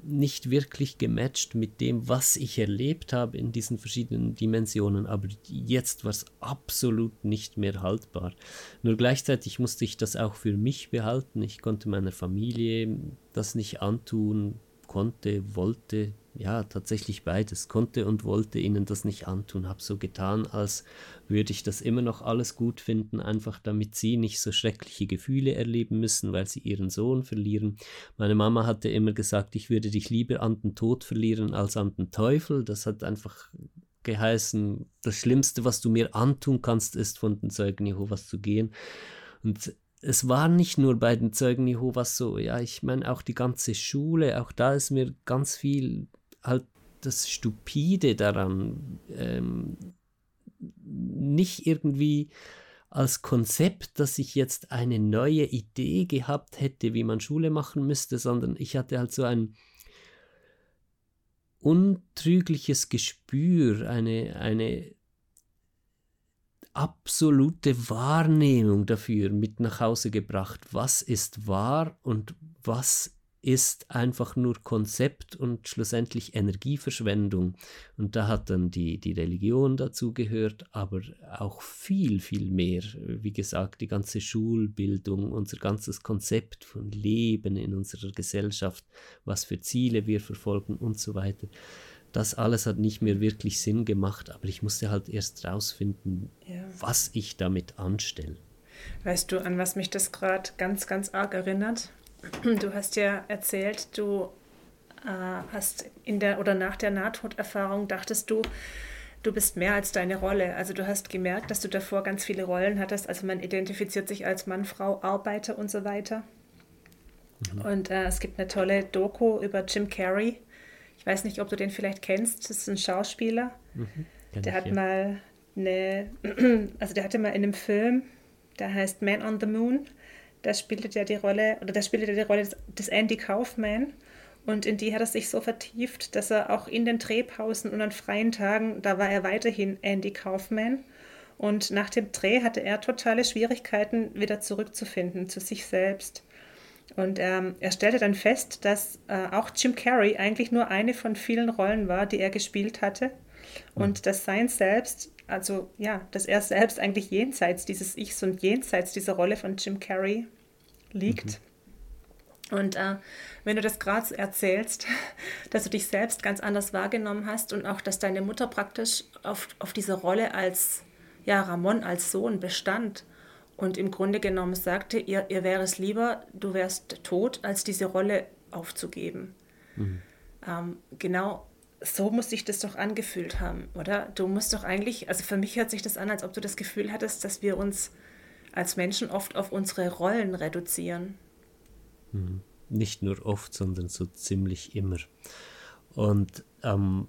S1: nicht wirklich gematcht mit dem, was ich erlebt habe in diesen verschiedenen Dimensionen, aber jetzt war es absolut nicht mehr haltbar. Nur gleichzeitig musste ich das auch für mich behalten. Ich konnte meiner Familie das nicht antun, konnte, wollte, ja, tatsächlich beides, konnte und wollte ihnen das nicht antun, habe so getan, als würde ich das immer noch alles gut finden, einfach damit sie nicht so schreckliche Gefühle erleben müssen, weil sie ihren Sohn verlieren. Meine Mama hatte immer gesagt, ich würde dich lieber an den Tod verlieren als an den Teufel. Das hat einfach geheißen, das Schlimmste, was du mir antun kannst, ist von den Zeugen Jehovas zu gehen. Und es war nicht nur bei den Zeugen Jehovas so, ja, ich meine auch die ganze Schule, auch da ist mir ganz viel halt das Stupide daran, ähm, nicht irgendwie als Konzept, dass ich jetzt eine neue Idee gehabt hätte, wie man Schule machen müsste, sondern ich hatte halt so ein untrügliches Gespür, eine, eine absolute Wahrnehmung dafür mit nach Hause gebracht, was ist wahr und was ist einfach nur Konzept und schlussendlich Energieverschwendung. Und da hat dann die, die Religion dazu gehört, aber auch viel, viel mehr. Wie gesagt, die ganze Schulbildung, unser ganzes Konzept von Leben in unserer Gesellschaft, was für Ziele wir verfolgen und so weiter. Das alles hat nicht mehr wirklich Sinn gemacht, aber ich musste halt erst rausfinden, ja. was ich damit anstelle.
S2: Weißt du, an was mich das gerade ganz, ganz arg erinnert? Du hast ja erzählt, du äh, hast in der oder nach der Nahtoderfahrung dachtest du, du bist mehr als deine Rolle. Also du hast gemerkt, dass du davor ganz viele Rollen hattest. Also man identifiziert sich als Mann, Frau, Arbeiter und so weiter. Mhm. Und äh, es gibt eine tolle Doku über Jim Carrey. Ich weiß nicht, ob du den vielleicht kennst. Das ist ein Schauspieler. Mhm, der hat ja. mal eine, [CLEARS THROAT] also der hatte mal in einem Film, der heißt Man on the Moon, da spielte er die Rolle, oder da spielte er die Rolle des, des Andy Kaufman. Und in die hat er sich so vertieft, dass er auch in den Drehpausen und an freien Tagen, da war er weiterhin Andy Kaufman. Und nach dem Dreh hatte er totale Schwierigkeiten, wieder zurückzufinden zu sich selbst. Und ähm, er stellte dann fest, dass äh, auch Jim Carrey eigentlich nur eine von vielen Rollen war, die er gespielt hatte. Und dass sein Selbst also ja, dass er selbst eigentlich jenseits dieses Ichs und jenseits dieser Rolle von Jim Carrey liegt. Mhm. Und äh, wenn du das gerade erzählst, [LAUGHS] dass du dich selbst ganz anders wahrgenommen hast und auch, dass deine Mutter praktisch auf, auf dieser Rolle als, ja, Ramon als Sohn bestand und im Grunde genommen sagte, ihr, ihr wäre es lieber, du wärst tot, als diese Rolle aufzugeben. Mhm. Ähm, genau so muss sich das doch angefühlt haben, oder? Du musst doch eigentlich, also für mich hört sich das an, als ob du das Gefühl hattest, dass wir uns als Menschen oft auf unsere Rollen reduzieren.
S1: Hm. Nicht nur oft, sondern so ziemlich immer. Und ähm,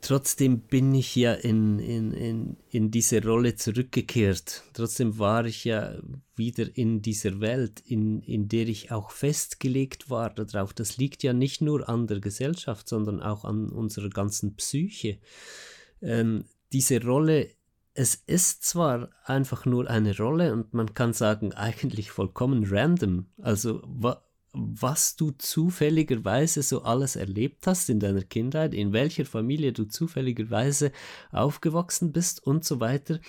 S1: trotzdem bin ich ja in, in, in, in diese Rolle zurückgekehrt. Trotzdem war ich ja wieder in dieser Welt, in, in der ich auch festgelegt war darauf. Das liegt ja nicht nur an der Gesellschaft, sondern auch an unserer ganzen Psyche. Ähm, diese Rolle, es ist zwar einfach nur eine Rolle und man kann sagen, eigentlich vollkommen random. Also, was du zufälligerweise so alles erlebt hast in deiner Kindheit, in welcher Familie du zufälligerweise aufgewachsen bist und so weiter,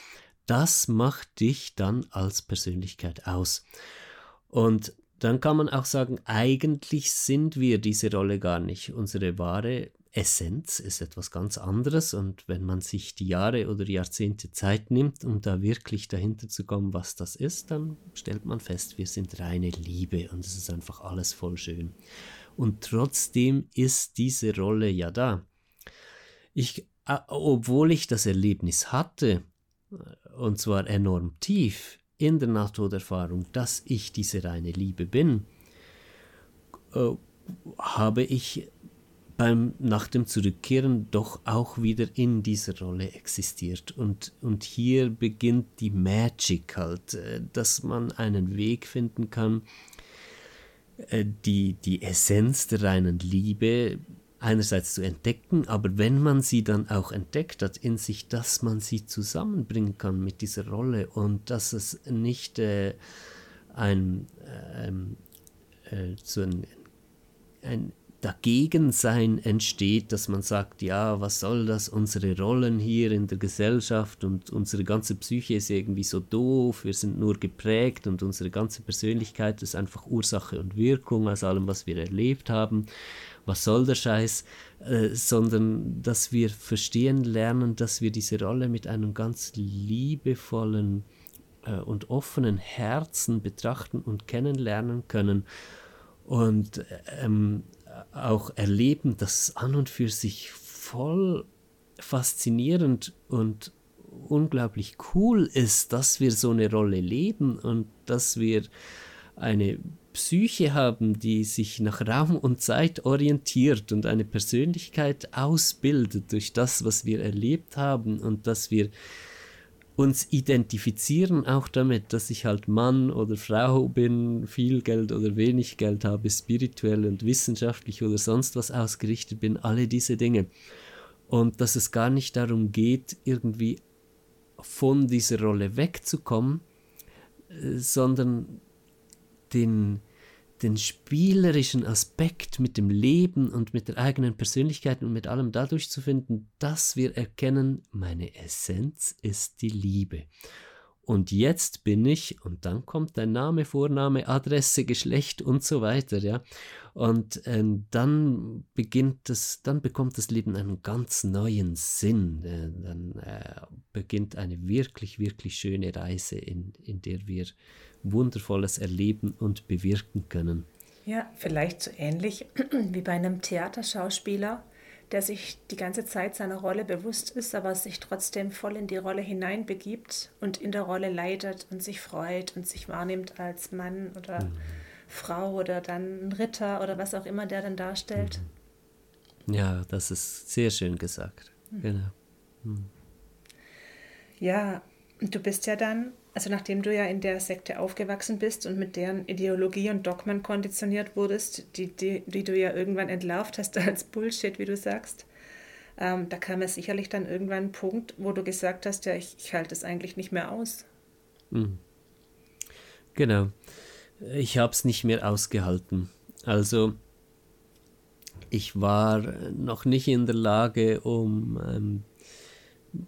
S1: das macht dich dann als Persönlichkeit aus. Und dann kann man auch sagen, eigentlich sind wir diese Rolle gar nicht. Unsere wahre Essenz ist etwas ganz anderes und wenn man sich die Jahre oder Jahrzehnte Zeit nimmt, um da wirklich dahinter zu kommen, was das ist, dann stellt man fest, wir sind reine Liebe und es ist einfach alles voll schön. Und trotzdem ist diese Rolle ja da. Ich, obwohl ich das Erlebnis hatte, äh, und zwar enorm tief in der Nahtoderfahrung, dass ich diese reine Liebe bin, äh, habe ich beim nach dem Zurückkehren doch auch wieder in dieser Rolle existiert. Und, und hier beginnt die Magic halt, äh, dass man einen Weg finden kann, äh, die, die Essenz der reinen Liebe einerseits zu entdecken, aber wenn man sie dann auch entdeckt hat in sich, dass man sie zusammenbringen kann mit dieser Rolle und dass es nicht äh, ein, ähm, äh, so ein, ein Dagegensein entsteht, dass man sagt, ja, was soll das, unsere Rollen hier in der Gesellschaft und unsere ganze Psyche ist irgendwie so doof, wir sind nur geprägt und unsere ganze Persönlichkeit ist einfach Ursache und Wirkung aus allem, was wir erlebt haben. Was soll der Scheiß? Äh, sondern dass wir verstehen lernen, dass wir diese Rolle mit einem ganz liebevollen äh, und offenen Herzen betrachten und kennenlernen können. Und ähm, auch erleben, dass es an und für sich voll faszinierend und unglaublich cool ist, dass wir so eine Rolle leben und dass wir eine Psyche haben, die sich nach Raum und Zeit orientiert und eine Persönlichkeit ausbildet durch das, was wir erlebt haben und dass wir uns identifizieren auch damit, dass ich halt Mann oder Frau bin, viel Geld oder wenig Geld habe, spirituell und wissenschaftlich oder sonst was ausgerichtet bin, alle diese Dinge. Und dass es gar nicht darum geht, irgendwie von dieser Rolle wegzukommen, äh, sondern den, den spielerischen Aspekt mit dem Leben und mit der eigenen Persönlichkeit und mit allem dadurch zu finden, dass wir erkennen, meine Essenz ist die Liebe. Und jetzt bin ich, und dann kommt dein Name, Vorname, Adresse, Geschlecht und so weiter, ja. Und äh, dann beginnt das, dann bekommt das Leben einen ganz neuen Sinn. Äh, dann äh, beginnt eine wirklich, wirklich schöne Reise, in, in der wir Wundervolles erleben und bewirken können.
S2: Ja, vielleicht so ähnlich [CLEARS THROAT] wie bei einem Theaterschauspieler, der sich die ganze Zeit seiner Rolle bewusst ist, aber sich trotzdem voll in die Rolle hineinbegibt und in der Rolle leidet und sich freut und sich wahrnimmt als Mann oder mhm. Frau oder dann Ritter oder was auch immer der dann darstellt.
S1: Mhm. Ja, das ist sehr schön gesagt. Mhm. Genau.
S2: Mhm. Ja, du bist ja dann also nachdem du ja in der Sekte aufgewachsen bist und mit deren Ideologie und Dogmen konditioniert wurdest, die, die, die du ja irgendwann entlarvt hast [LAUGHS] als Bullshit, wie du sagst, ähm, da kam ja sicherlich dann irgendwann ein Punkt, wo du gesagt hast, ja, ich, ich halte es eigentlich nicht mehr aus. Mhm.
S1: Genau. Ich habe es nicht mehr ausgehalten. Also ich war noch nicht in der Lage, um ähm,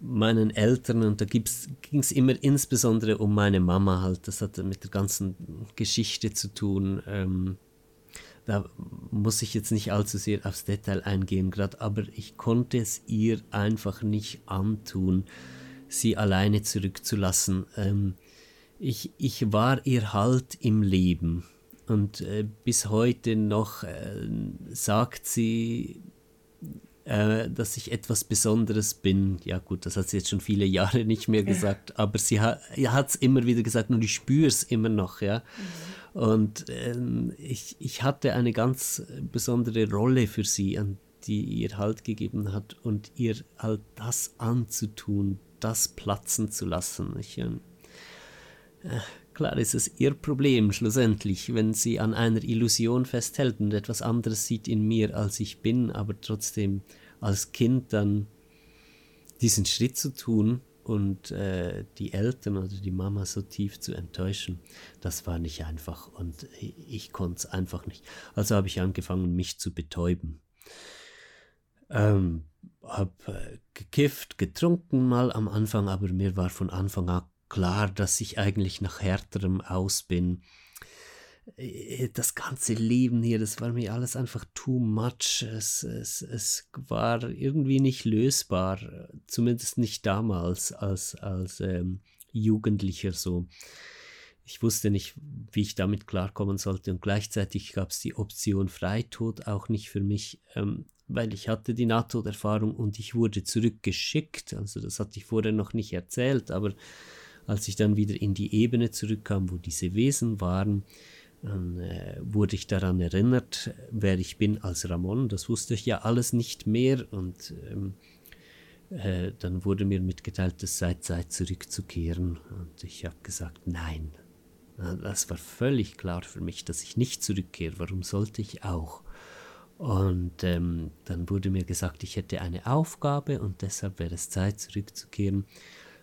S1: meinen Eltern und da ging es immer insbesondere um meine Mama halt. Das hatte mit der ganzen Geschichte zu tun. Ähm, da muss ich jetzt nicht allzu sehr aufs Detail eingehen gerade, aber ich konnte es ihr einfach nicht antun, sie alleine zurückzulassen. Ähm, ich, ich war ihr Halt im Leben und äh, bis heute noch äh, sagt sie äh, dass ich etwas Besonderes bin. Ja gut, das hat sie jetzt schon viele Jahre nicht mehr gesagt, aber sie hat es immer wieder gesagt und ich spüre es immer noch, ja. Mhm. Und ähm, ich, ich hatte eine ganz besondere Rolle für sie, an die ihr Halt gegeben hat und ihr halt das anzutun, das platzen zu lassen. Ich, äh, Klar ist es ihr Problem schlussendlich, wenn sie an einer Illusion festhält und etwas anderes sieht in mir, als ich bin, aber trotzdem als Kind dann diesen Schritt zu tun und äh, die Eltern oder die Mama so tief zu enttäuschen, das war nicht einfach und ich, konnte es einfach nicht. Also habe ich angefangen, mich zu betäuben. Ähm, hab äh, gekifft, getrunken mal am Anfang, aber mir war von Anfang an klar, dass ich eigentlich nach härterem aus bin. Äh, das ganze Leben hier, das war mir alles einfach too much. Es, es, es war irgendwie nicht lösbar, zumindest nicht damals als, als ähm, Jugendlicher so. Ich wusste nicht, wie ich damit klarkommen sollte und gleichzeitig gab es die Option Freitod auch nicht für mich, ähm, weil ich hatte die Nahtoderfahrung und ich wurde zurückgeschickt. Also das hatte ich vorher noch nicht erzählt, aber als ich dann wieder in die Ebene zurückkam, wo diese Wesen waren, dann äh, wurde ich daran erinnert, wer ich bin als Ramon. Das wusste ich ja alles nicht mehr und ähm, äh, dann wurde mir mitgeteilt, es sei Zeit zurückzukehren. Und ich habe gesagt, nein. Das war völlig klar für mich, dass ich nicht zurückkehre. Warum sollte ich auch? Und ähm, dann wurde mir gesagt, ich hätte eine Aufgabe und deshalb wäre es Zeit, zurückzukehren.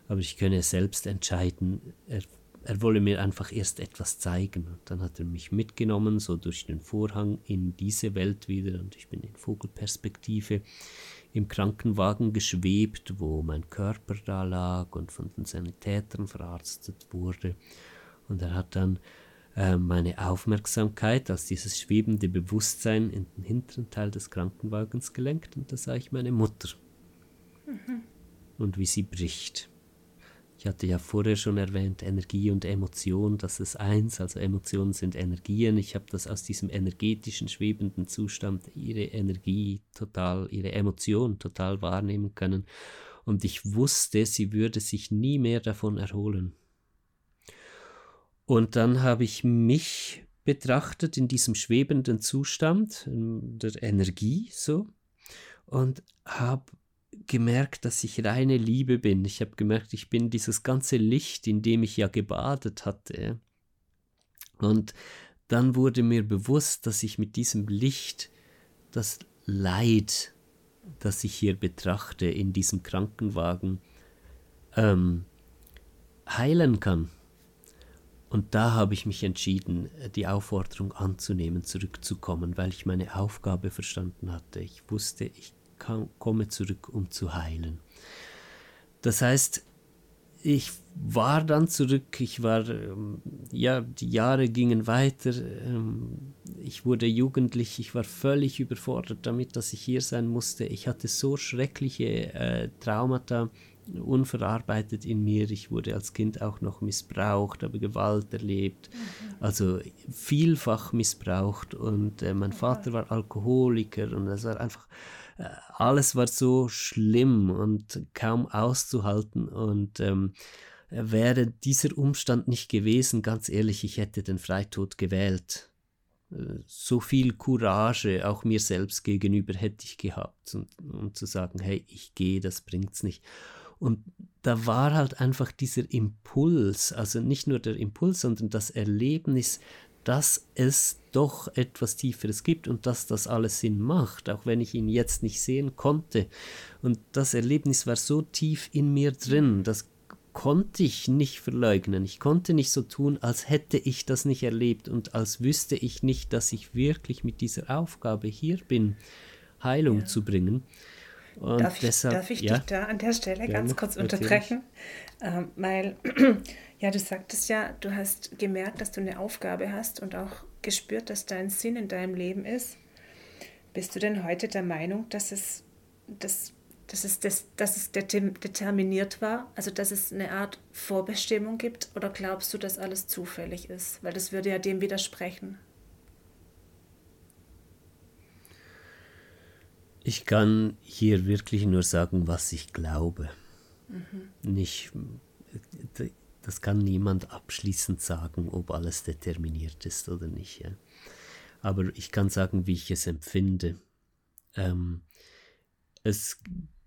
S1: Aber ich könne selbst entscheiden. Er, er wolle mir einfach erst etwas zeigen. Und dann hat er mich mitgenommen, so durch den Vorhang in diese Welt wieder. Und ich bin in Vogelperspektive im Krankenwagen geschwebt, wo mein Körper da lag und von den Sanitätern verarztet wurde. Und er hat dann äh, meine Aufmerksamkeit als dieses schwebende Bewusstsein in den hinteren Teil des Krankenwagens gelenkt und da sah ich meine Mutter. Mhm. Und wie sie bricht. Ich hatte ja vorher schon erwähnt, Energie und Emotion, das ist eins, also Emotionen sind Energien. Ich habe das aus diesem energetischen, schwebenden Zustand, ihre Energie total, ihre Emotion total wahrnehmen können. Und ich wusste, sie würde sich nie mehr davon erholen. Und dann habe ich mich betrachtet in diesem schwebenden Zustand der Energie so und habe gemerkt, dass ich reine Liebe bin. Ich habe gemerkt, ich bin dieses ganze Licht, in dem ich ja gebadet hatte. Und dann wurde mir bewusst, dass ich mit diesem Licht das Leid, das ich hier betrachte in diesem Krankenwagen, ähm, heilen kann. Und da habe ich mich entschieden, die Aufforderung anzunehmen, zurückzukommen, weil ich meine Aufgabe verstanden hatte. Ich wusste, ich komme zurück, um zu heilen. Das heißt, ich war dann zurück, ich war, ähm, ja, die Jahre gingen weiter, ähm, ich wurde jugendlich, ich war völlig überfordert damit, dass ich hier sein musste. Ich hatte so schreckliche äh, Traumata, unverarbeitet in mir. Ich wurde als Kind auch noch missbraucht, habe Gewalt erlebt, mhm. also vielfach missbraucht. Und äh, mein Vater war Alkoholiker und es war einfach, alles war so schlimm und kaum auszuhalten. Und ähm, wäre dieser Umstand nicht gewesen, ganz ehrlich, ich hätte den Freitod gewählt. Äh, so viel Courage auch mir selbst gegenüber hätte ich gehabt, um, um zu sagen, hey, ich gehe, das bringt's nicht. Und da war halt einfach dieser Impuls, also nicht nur der Impuls, sondern das Erlebnis, dass es doch etwas Tieferes gibt und dass das alles Sinn macht, auch wenn ich ihn jetzt nicht sehen konnte. Und das Erlebnis war so tief in mir drin, das konnte ich nicht verleugnen. Ich konnte nicht so tun, als hätte ich das nicht erlebt und als wüsste ich nicht, dass ich wirklich mit dieser Aufgabe hier bin, Heilung ja. zu bringen.
S2: Und darf ich, deshalb, darf ich ja, dich da an der Stelle gerne, ganz kurz unterbrechen? Ähm, weil, [CLEARS THROAT] ja, du sagtest ja, du hast gemerkt, dass du eine Aufgabe hast und auch gespürt, dass dein Sinn in deinem Leben ist. Bist du denn heute der Meinung, dass es, dass, dass es, dass, dass es determiniert war, also dass es eine Art Vorbestimmung gibt? Oder glaubst du, dass alles zufällig ist? Weil das würde ja dem widersprechen.
S1: Ich kann hier wirklich nur sagen, was ich glaube. Mhm. Nicht, das kann niemand abschließend sagen, ob alles determiniert ist oder nicht. Ja. Aber ich kann sagen, wie ich es empfinde. Ähm, es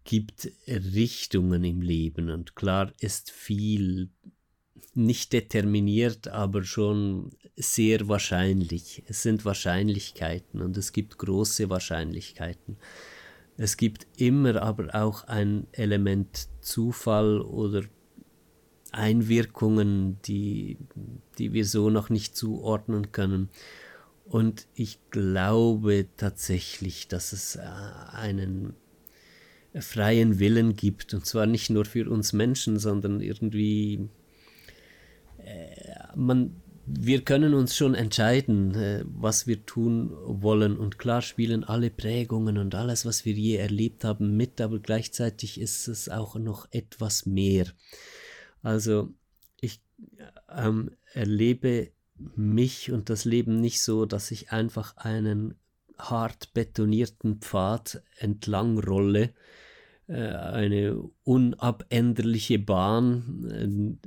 S1: gibt Richtungen im Leben und klar ist viel nicht determiniert, aber schon sehr wahrscheinlich. Es sind Wahrscheinlichkeiten und es gibt große Wahrscheinlichkeiten. Es gibt immer aber auch ein Element Zufall oder Einwirkungen, die, die wir so noch nicht zuordnen können. Und ich glaube tatsächlich, dass es äh, einen freien Willen gibt, und zwar nicht nur für uns Menschen, sondern irgendwie äh, man, wir können uns schon entscheiden, äh, was wir tun wollen. Und klar spielen alle Prägungen und alles, was wir je erlebt haben, mit, aber gleichzeitig ist es auch noch etwas mehr. Also ich ähm, erlebe mich und das Leben nicht so, dass ich einfach einen hart betonierten Pfad entlang rolle, äh, eine unabänderliche Bahn,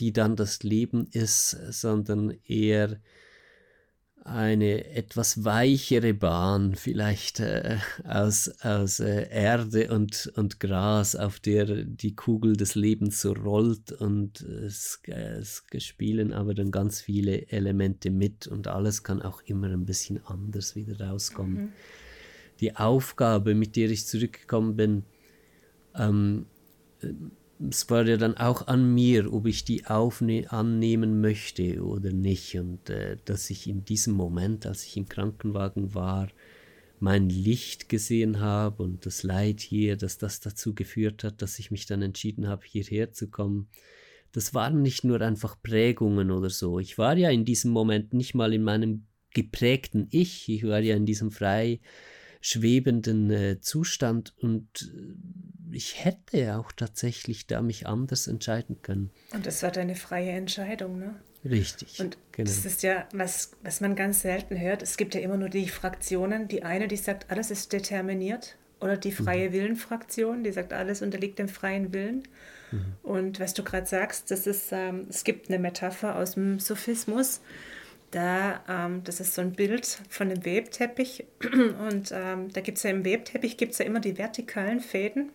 S1: die dann das Leben ist, sondern eher eine etwas weichere Bahn, vielleicht äh, aus, aus äh, Erde und, und Gras, auf der die Kugel des Lebens so rollt und es, es spielen aber dann ganz viele Elemente mit und alles kann auch immer ein bisschen anders wieder rauskommen. Mhm. die Aufgabe, mit der ich zurückgekommen bin, ähm, es war ja dann auch an mir, ob ich die annehmen möchte oder nicht. Und äh, dass ich in diesem Moment, als ich im Krankenwagen war, mein Licht gesehen habe und das Leid hier, dass das dazu geführt hat, dass ich mich dann entschieden habe, hierher zu kommen. Das waren nicht nur einfach Prägungen oder so. Ich war ja in diesem Moment nicht mal in meinem geprägten Ich. Ich war ja in diesem frei schwebenden äh, Zustand und äh, ich hätte auch tatsächlich da mich anders entscheiden können.
S2: Und das war deine freie Entscheidung, ne?
S1: Richtig.
S2: Und genau. das ist ja, was, was man ganz selten hört. Es gibt ja immer nur die Fraktionen. Die eine, die sagt, alles ist determiniert. Oder die freie mhm. Willenfraktion, die sagt, alles unterliegt dem freien Willen. Mhm. Und was du gerade sagst, das ist, ähm, es gibt eine Metapher aus dem Sophismus. Da, ähm, das ist so ein Bild von einem Webteppich. [CLEARS THROAT] Und ähm, da gibt es ja im Webteppich gibt's ja immer die vertikalen Fäden.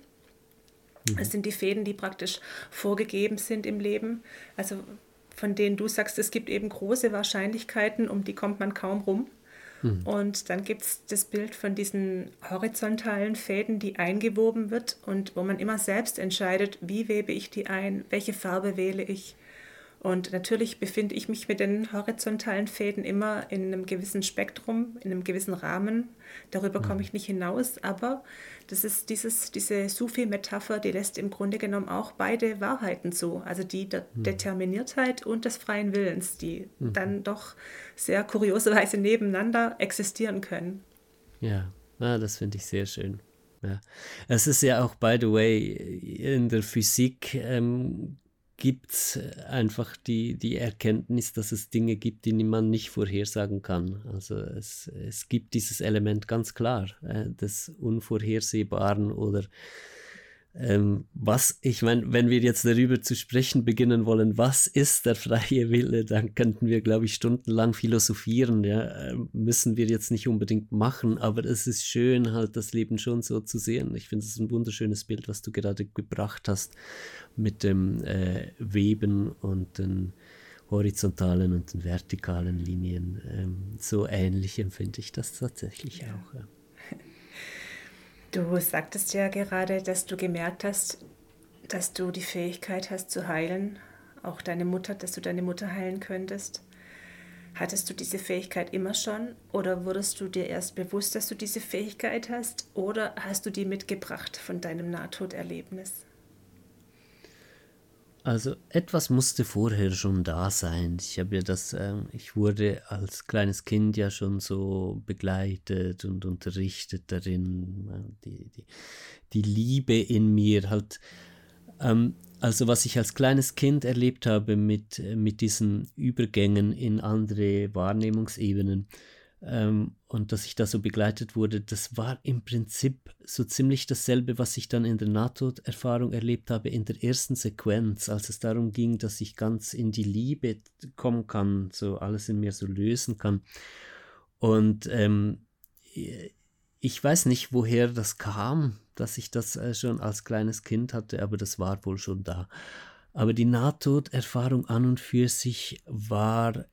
S2: Mhm. Das sind die Fäden, die praktisch vorgegeben sind im Leben. Also von denen du sagst, es gibt eben große Wahrscheinlichkeiten, um die kommt man kaum rum. Mhm. Und dann gibt es das Bild von diesen horizontalen Fäden, die eingewoben wird und wo man immer selbst entscheidet, wie webe ich die ein, welche Farbe wähle ich. Und natürlich befinde ich mich mit den horizontalen Fäden immer in einem gewissen Spektrum, in einem gewissen Rahmen. Darüber komme ich nicht hinaus, aber das ist dieses, diese Sufi-Metapher, die lässt im Grunde genommen auch beide Wahrheiten zu. Also die der mhm. Determiniertheit und des freien Willens, die mhm. dann doch sehr kurioserweise nebeneinander existieren können.
S1: Ja, ah, das finde ich sehr schön. Ja. Es ist ja auch, by the way, in der Physik ähm, gibt es einfach die, die Erkenntnis, dass es Dinge gibt, die man nicht vorhersagen kann. Also es, es gibt dieses Element ganz klar äh, des Unvorhersehbaren oder ähm, was, ich meine, wenn wir jetzt darüber zu sprechen beginnen wollen, was ist der freie Wille, dann könnten wir, glaube ich, stundenlang philosophieren. Ja? Ähm, müssen wir jetzt nicht unbedingt machen, aber es ist schön, halt das Leben schon so zu sehen. Ich finde es ein wunderschönes Bild, was du gerade gebracht hast mit dem äh, Weben und den horizontalen und den vertikalen Linien. Ähm, so ähnlich empfinde ich das tatsächlich ja. auch. Ja. [LAUGHS]
S2: Du sagtest ja gerade, dass du gemerkt hast, dass du die Fähigkeit hast zu heilen, auch deine Mutter, dass du deine Mutter heilen könntest. Hattest du diese Fähigkeit immer schon oder wurdest du dir erst bewusst, dass du diese Fähigkeit hast oder hast du die mitgebracht von deinem Nahtoderlebnis?
S1: Also etwas musste vorher schon da sein. Ich habe ja das, äh, ich wurde als kleines Kind ja schon so begleitet und unterrichtet darin. Äh, die, die, die Liebe in mir halt. Ähm, also was ich als kleines Kind erlebt habe mit, mit diesen Übergängen in andere Wahrnehmungsebenen, ähm, und dass ich da so begleitet wurde, das war im Prinzip so ziemlich dasselbe, was ich dann in der Nahtoderfahrung erlebt habe, in der ersten Sequenz, als es darum ging, dass ich ganz in die Liebe kommen kann, so alles in mir so lösen kann. Und ähm, ich weiß nicht, woher das kam, dass ich das äh, schon als kleines Kind hatte, aber das war wohl schon da. Aber die Nahtoderfahrung an und für sich war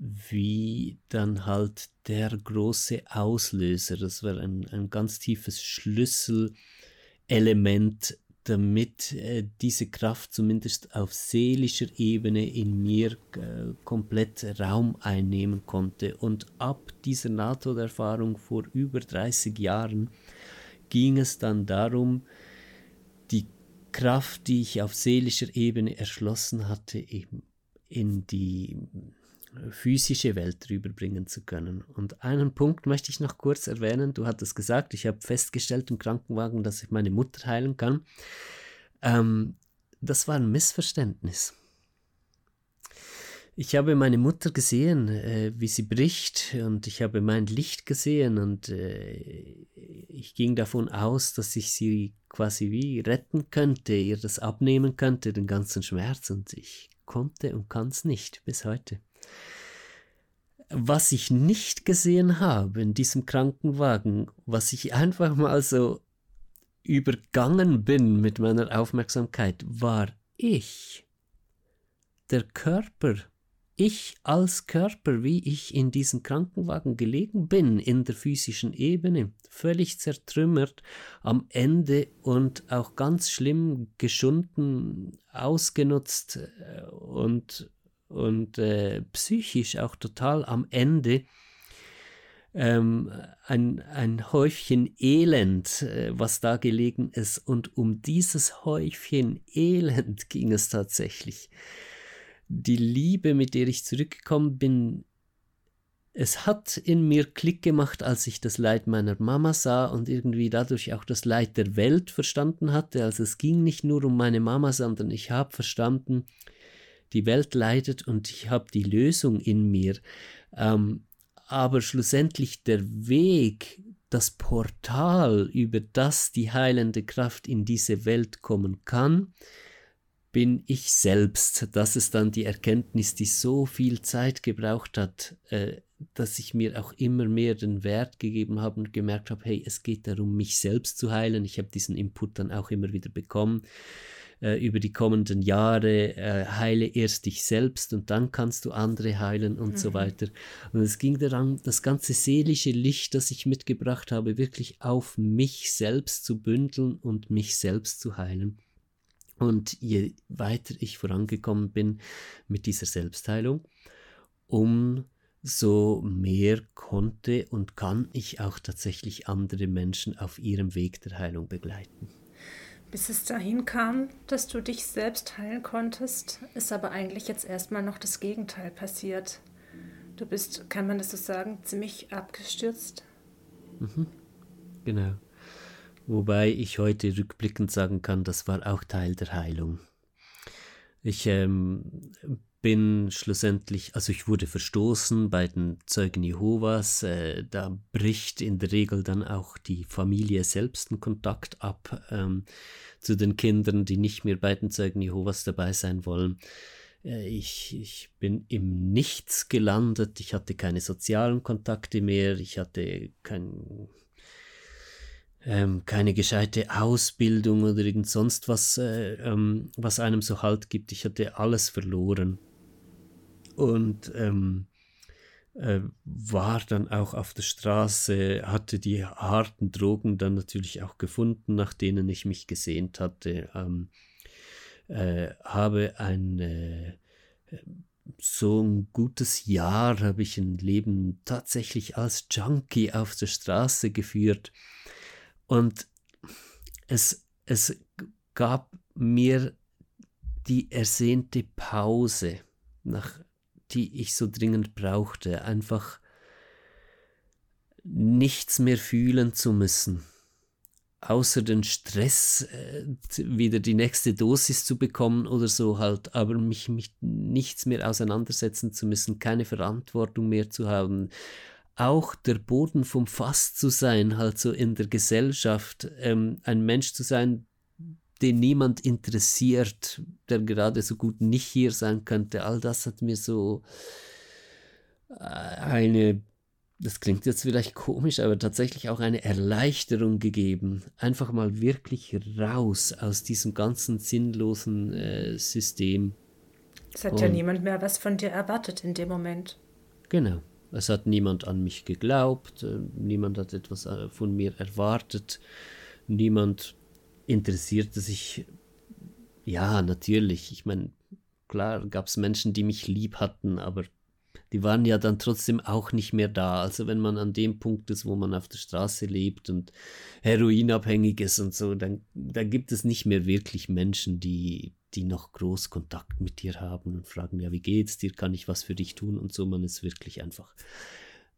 S1: wie dann halt der große Auslöser, das war ein, ein ganz tiefes Schlüsselelement, damit äh, diese Kraft zumindest auf seelischer Ebene in mir äh, komplett Raum einnehmen konnte. Und ab dieser NATO-Erfahrung vor über 30 Jahren ging es dann darum, die Kraft, die ich auf seelischer Ebene erschlossen hatte, eben in die physische Welt rüberbringen zu können. Und einen Punkt möchte ich noch kurz erwähnen. Du hattest gesagt, ich habe festgestellt im Krankenwagen, dass ich meine Mutter heilen kann. Ähm, das war ein Missverständnis. Ich habe meine Mutter gesehen, äh, wie sie bricht, und ich habe mein Licht gesehen, und äh, ich ging davon aus, dass ich sie quasi wie retten könnte, ihr das abnehmen könnte, den ganzen Schmerz, und ich konnte und kann es nicht bis heute. Was ich nicht gesehen habe in diesem Krankenwagen, was ich [LAUGHS] einfach mal so übergangen bin mit meiner Aufmerksamkeit, war ich. Der Körper ich als Körper, wie ich in diesem Krankenwagen gelegen bin, in der physischen Ebene, völlig zertrümmert, am Ende und auch ganz schlimm geschunden, ausgenutzt äh, und, und äh, psychisch auch total am Ende, ähm, ein, ein Häufchen Elend, äh, was da gelegen ist. Und um dieses Häufchen Elend [LAUGHS] ging es tatsächlich. Die Liebe, mit der ich zurückgekommen bin, es hat in mir Klick gemacht, als ich das Leid meiner Mama sah und irgendwie dadurch auch das Leid der Welt verstanden hatte. Also es ging nicht nur um meine Mama, sondern ich habe verstanden, die Welt leidet und ich habe die Lösung in mir. Ähm, aber schlussendlich der Weg, das Portal, über das die heilende Kraft in diese Welt kommen kann, bin ich selbst. Das ist dann die Erkenntnis, die so viel Zeit gebraucht hat, äh, dass ich mir auch immer mehr den Wert gegeben habe und gemerkt habe, hey, es geht darum, mich selbst zu heilen. Ich habe diesen Input dann auch immer wieder bekommen äh, über die kommenden Jahre, äh, heile erst dich selbst und dann kannst du andere heilen und mhm. so weiter. Und es ging daran, das ganze seelische Licht, das ich mitgebracht habe, wirklich auf mich selbst zu bündeln und mich selbst zu heilen. Und je weiter ich vorangekommen bin mit dieser Selbstheilung, umso mehr konnte und kann ich auch tatsächlich andere Menschen auf ihrem Weg der Heilung begleiten.
S2: Bis es dahin kam, dass du dich selbst heilen konntest, ist aber eigentlich jetzt erstmal noch das Gegenteil passiert. Du bist, kann man das so sagen, ziemlich abgestürzt.
S1: Mhm. Genau. Wobei ich heute rückblickend sagen kann, das war auch Teil der Heilung. Ich ähm, bin schlussendlich, also ich wurde verstoßen bei den Zeugen Jehovas. Äh, da bricht in der Regel dann auch die Familie selbst einen Kontakt ab ähm, zu den Kindern, die nicht mehr bei den Zeugen Jehovas dabei sein wollen. Äh, ich, ich bin im Nichts gelandet. Ich hatte keine sozialen Kontakte mehr. Ich hatte kein, ähm, keine gescheite Ausbildung oder irgend sonst was, äh, ähm, was einem so Halt gibt. Ich hatte alles verloren und ähm, äh, war dann auch auf der Straße, hatte die harten Drogen dann natürlich auch gefunden, nach denen ich mich gesehnt hatte, ähm, äh, habe ein äh, so ein gutes Jahr habe ich ein Leben tatsächlich als Junkie auf der Straße geführt. Und es, es gab mir die ersehnte Pause nach die ich so dringend brauchte, einfach nichts mehr fühlen zu müssen, außer den Stress, äh, wieder die nächste Dosis zu bekommen oder so halt, aber mich mit nichts mehr auseinandersetzen zu müssen, keine Verantwortung mehr zu haben, auch der Boden vom Fass zu sein, halt so in der Gesellschaft, ähm, ein Mensch zu sein, den niemand interessiert, der gerade so gut nicht hier sein könnte. All das hat mir so äh, eine, das klingt jetzt vielleicht komisch, aber tatsächlich auch eine Erleichterung gegeben. Einfach mal wirklich raus aus diesem ganzen sinnlosen äh, System.
S2: Es hat Und, ja niemand mehr was von dir erwartet in dem Moment.
S1: Genau. Es hat niemand an mich geglaubt, äh, niemand hat etwas äh, von mir erwartet, niemand interessierte sich, ja, natürlich. Ich meine, klar gab es Menschen, die mich lieb hatten, aber die waren ja dann trotzdem auch nicht mehr da. Also wenn man an dem Punkt ist, wo man auf der Straße lebt und heroinabhängig ist und so, dann, dann gibt es nicht mehr wirklich Menschen, die, die noch groß Kontakt mit dir haben und fragen, ja, wie geht's dir, kann ich was für dich tun und so. Man ist wirklich einfach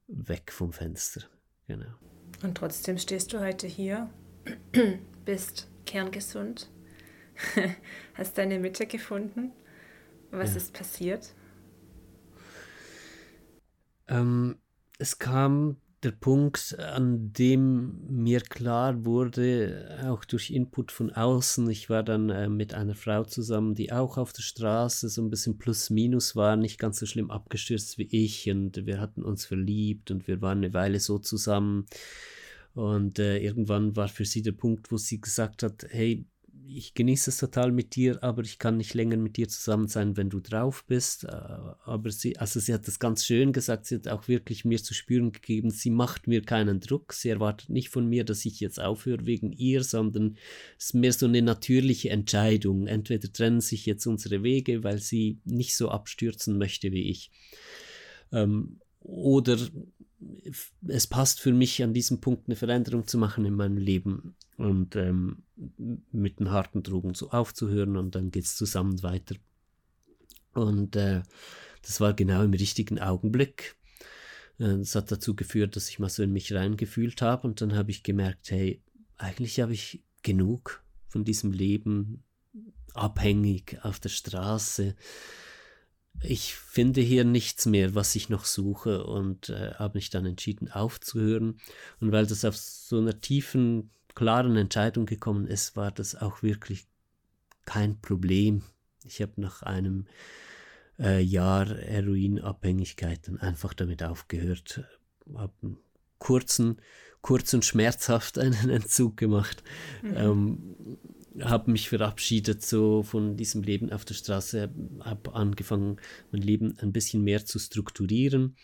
S1: weg vom Fenster. Genau.
S2: Und trotzdem stehst du heute hier, [CLEARS THROAT] bist kerngesund, [LAUGHS] hast deine Mitte gefunden. Was ja. ist passiert?
S1: Ähm, es kam der Punkt, an dem mir klar wurde, auch durch Input von außen, ich war dann äh, mit einer Frau zusammen, die auch auf der Straße so ein bisschen plus-minus war, nicht ganz so schlimm abgestürzt wie ich und wir hatten uns verliebt und wir waren eine Weile so zusammen und äh, irgendwann war für sie der Punkt, wo sie gesagt hat, hey, ich genieße es total mit dir, aber ich kann nicht länger mit dir zusammen sein, wenn du drauf bist. Äh, aber sie, also sie hat das ganz schön gesagt, sie hat auch wirklich mir zu spüren gegeben, sie macht mir keinen Druck, sie erwartet nicht von mir, dass ich jetzt aufhöre wegen ihr, sondern es ist mehr so eine natürliche Entscheidung. Entweder trennen sich jetzt unsere Wege, weil sie nicht so abstürzen möchte wie ich. Ähm, oder es passt für mich an diesem Punkt eine Veränderung zu machen in meinem Leben und ähm, mit den harten Drogen so aufzuhören und dann geht es zusammen weiter. Und äh, das war genau im richtigen Augenblick. Äh, das hat dazu geführt, dass ich mal so in mich reingefühlt habe und dann habe ich gemerkt, hey, eigentlich habe ich genug von diesem Leben abhängig auf der Straße ich finde hier nichts mehr, was ich noch suche und äh, habe mich dann entschieden aufzuhören. Und weil das auf so einer tiefen, klaren Entscheidung gekommen ist, war das auch wirklich kein Problem. Ich habe nach einem äh, Jahr Heroinabhängigkeit dann einfach damit aufgehört, habe einen kurzen, kurz und schmerzhaft einen [LAUGHS] Entzug gemacht. Mhm. Ähm, habe mich verabschiedet so von diesem Leben auf der Straße, habe angefangen, mein Leben ein bisschen mehr zu strukturieren.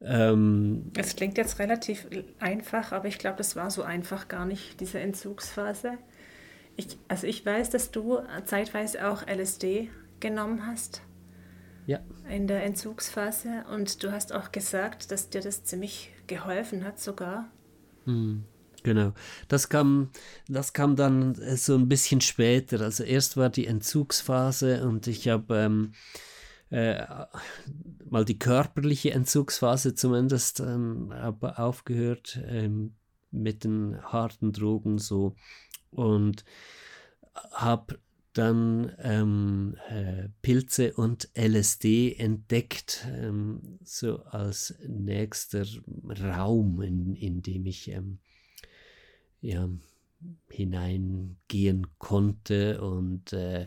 S2: Ähm, es klingt jetzt relativ einfach, aber ich glaube, das war so einfach gar nicht, diese Entzugsphase. Ich, also ich weiß, dass du zeitweise auch LSD genommen hast.
S1: Ja.
S2: In der Entzugsphase. Und du hast auch gesagt, dass dir das ziemlich geholfen hat sogar.
S1: Hm. Genau. Das kam, das kam dann äh, so ein bisschen später. Also erst war die Entzugsphase und ich habe ähm, äh, mal die körperliche Entzugsphase zumindest ähm, aufgehört ähm, mit den harten Drogen so und habe dann ähm, äh, Pilze und LSD entdeckt, ähm, so als nächster Raum, in, in dem ich ähm, ja, hineingehen konnte und äh,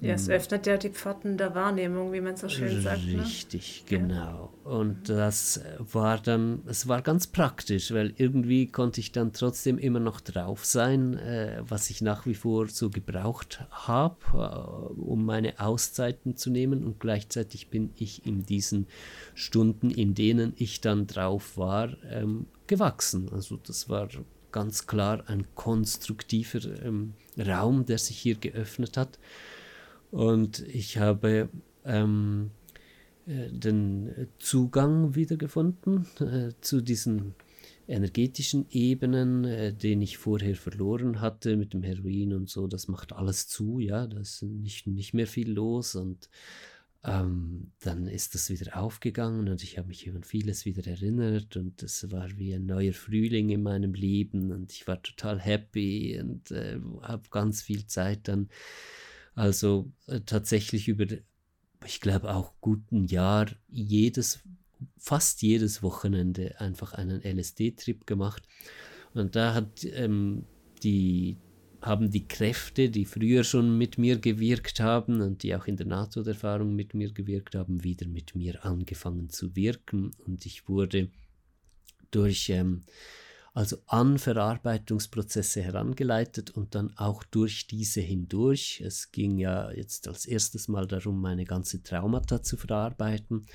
S2: ja, es öffnet ja die Pforten der Wahrnehmung, wie man so schön sagt.
S1: Ne? Richtig, ne? genau. Ja. Und das war dann, es war ganz praktisch, weil irgendwie konnte ich dann trotzdem immer noch drauf sein, äh, was ich nach wie vor so gebraucht habe, äh, um meine Auszeiten zu nehmen. Und gleichzeitig bin ich in diesen Stunden, in denen ich dann drauf war, ähm, gewachsen. Also das war ganz klar ein konstruktiver ähm, Raum, der sich hier geöffnet hat. Und ich habe ähm, äh, den Zugang wiedergefunden äh, zu diesen energetischen Ebenen, äh, den ich vorher verloren hatte mit dem Heroin und so. Das macht alles zu, ja, da ist nicht, nicht mehr viel los und ähm, dann ist das wieder aufgegangen und ich habe mich an vieles wieder erinnert und es war wie ein neuer Frühling in meinem Leben und ich war total happy und äh, habe ganz viel Zeit dann, also äh, tatsächlich über, ich glaube auch guten Jahr, jedes, fast jedes Wochenende einfach einen LSD-Trip gemacht und da hat ähm, die haben die Kräfte, die früher schon mit mir gewirkt haben und die auch in der NATO-Erfahrung mit mir gewirkt haben, wieder mit mir angefangen zu wirken. Und ich wurde durch ähm, also an Verarbeitungsprozesse herangeleitet und dann auch durch diese hindurch. Es ging ja jetzt als erstes Mal darum, meine ganze Traumata zu verarbeiten.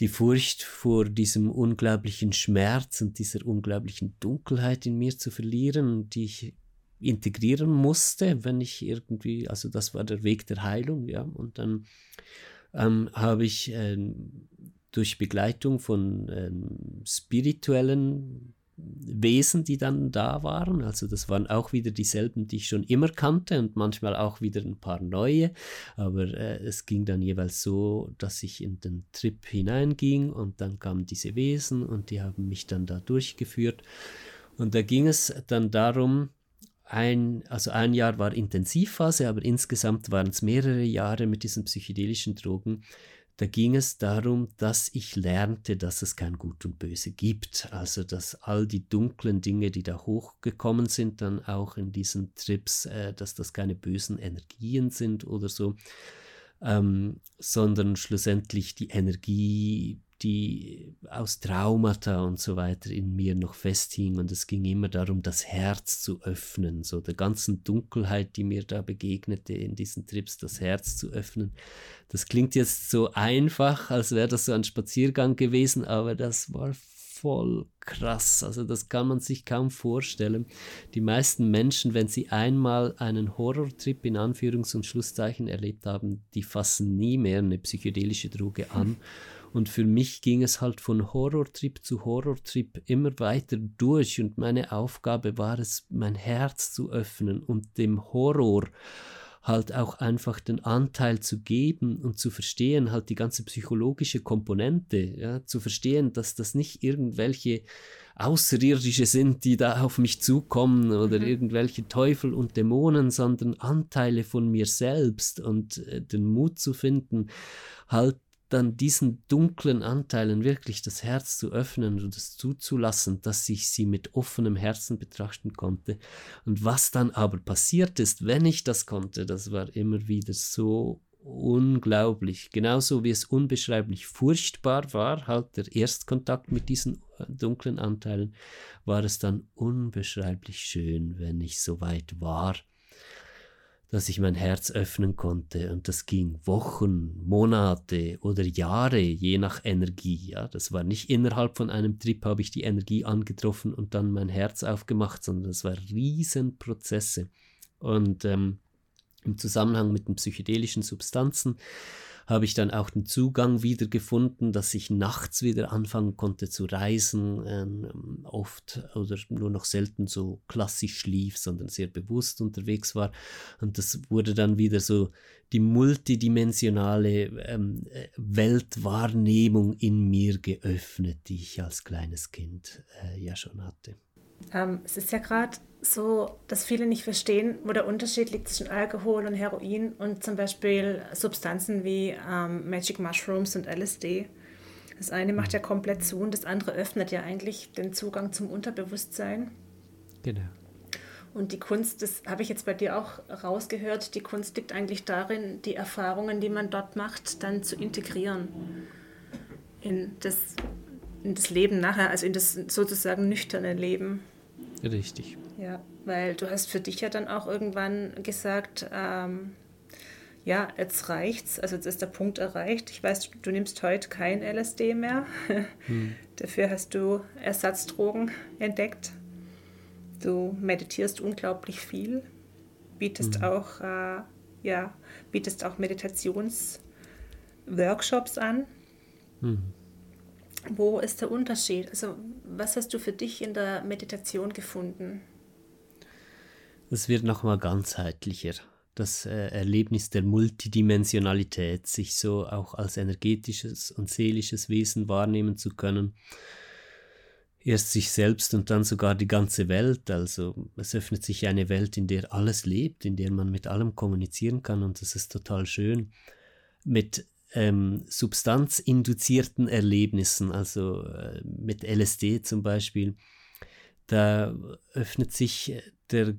S1: Die Furcht vor diesem unglaublichen Schmerz und dieser unglaublichen Dunkelheit in mir zu verlieren, die ich integrieren musste, wenn ich irgendwie, also das war der Weg der Heilung, ja, und dann ähm, habe ich ähm, durch Begleitung von ähm, spirituellen Wesen, die dann da waren. Also das waren auch wieder dieselben, die ich schon immer kannte und manchmal auch wieder ein paar neue. Aber äh, es ging dann jeweils so, dass ich in den Trip hineinging und dann kamen diese Wesen und die haben mich dann da durchgeführt. Und da ging es dann darum, ein, also ein Jahr war Intensivphase, aber insgesamt waren es mehrere Jahre mit diesen psychedelischen Drogen. Da ging es darum, dass ich lernte, dass es kein Gut und Böse gibt. Also, dass all die dunklen Dinge, die da hochgekommen sind, dann auch in diesen Trips, äh, dass das keine bösen Energien sind oder so, ähm, sondern schlussendlich die Energie die aus Traumata und so weiter in mir noch festhing und es ging immer darum, das Herz zu öffnen, so der ganzen Dunkelheit, die mir da begegnete in diesen Trips, das Herz zu öffnen. Das klingt jetzt so einfach, als wäre das so ein Spaziergang gewesen, aber das war voll krass. Also das kann man sich kaum vorstellen. Die meisten Menschen, wenn sie einmal einen Horrortrip in Anführungs- und Schlusszeichen erlebt haben, die fassen nie mehr eine psychedelische Droge an. [LAUGHS] Und für mich ging es halt von Horrortrip zu Horrortrip immer weiter durch und meine Aufgabe war es, mein Herz zu öffnen und dem Horror halt auch einfach den Anteil zu geben und zu verstehen, halt die ganze psychologische Komponente, ja, zu verstehen, dass das nicht irgendwelche Außerirdische sind, die da auf mich zukommen oder mhm. irgendwelche Teufel und Dämonen, sondern Anteile von mir selbst und äh, den Mut zu finden, halt dann diesen dunklen Anteilen wirklich das Herz zu öffnen und es zuzulassen, dass ich sie mit offenem Herzen betrachten konnte. Und was dann aber passiert ist, wenn ich das konnte, das war immer wieder so unglaublich. Genauso wie es unbeschreiblich furchtbar war, halt der Erstkontakt mit diesen äh, dunklen Anteilen, war es dann unbeschreiblich schön, wenn ich so weit war dass ich mein Herz öffnen konnte und das ging Wochen, Monate oder Jahre, je nach Energie. Ja, das war nicht innerhalb von einem Trip habe ich die Energie angetroffen und dann mein Herz aufgemacht, sondern das war Riesenprozesse. Und ähm, im Zusammenhang mit den psychedelischen Substanzen habe ich dann auch den Zugang wieder gefunden, dass ich nachts wieder anfangen konnte zu reisen, ähm, oft oder nur noch selten so klassisch schlief, sondern sehr bewusst unterwegs war. Und das wurde dann wieder so die multidimensionale ähm, Weltwahrnehmung in mir geöffnet, die ich als kleines Kind äh, ja schon hatte.
S2: Ähm, es ist ja gerade so, dass viele nicht verstehen, wo der Unterschied liegt zwischen Alkohol und Heroin und zum Beispiel Substanzen wie ähm, Magic Mushrooms und LSD. Das eine macht ja komplett zu und das andere öffnet ja eigentlich den Zugang zum Unterbewusstsein.
S1: Genau.
S2: Und die Kunst, das habe ich jetzt bei dir auch rausgehört, die Kunst liegt eigentlich darin, die Erfahrungen, die man dort macht, dann zu integrieren in das, in das Leben nachher, also in das sozusagen nüchterne Leben.
S1: Richtig.
S2: Ja, weil du hast für dich ja dann auch irgendwann gesagt, ähm, ja, jetzt reicht's, also jetzt ist der Punkt erreicht. Ich weiß, du nimmst heute kein LSD mehr. [LAUGHS] Hm. Dafür hast du Ersatzdrogen entdeckt. Du meditierst unglaublich viel, bietest hm. auch, äh, ja, bietest auch Meditationsworkshops an. Hm. Wo ist der Unterschied? Also, was hast du für dich in der Meditation gefunden?
S1: Es wird nochmal ganzheitlicher. Das äh, Erlebnis der Multidimensionalität, sich so auch als energetisches und seelisches Wesen wahrnehmen zu können. Erst sich selbst und dann sogar die ganze Welt. Also es öffnet sich eine Welt, in der alles lebt, in der man mit allem kommunizieren kann und das ist total schön. Mit ähm, substanzinduzierten Erlebnissen, also äh, mit LSD zum Beispiel, da öffnet sich der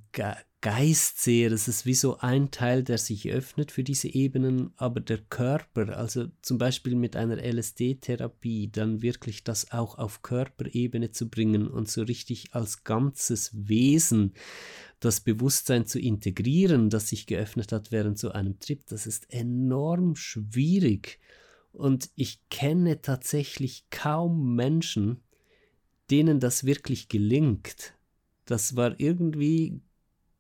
S1: Geist sehr. Das ist wie so ein Teil, der sich öffnet für diese Ebenen, aber der Körper, also zum Beispiel mit einer LSD-Therapie, dann wirklich das auch auf Körperebene zu bringen und so richtig als ganzes Wesen das Bewusstsein zu integrieren, das sich geöffnet hat während so einem Trip, das ist enorm schwierig. Und ich kenne tatsächlich kaum Menschen, denen das wirklich gelingt. Das war irgendwie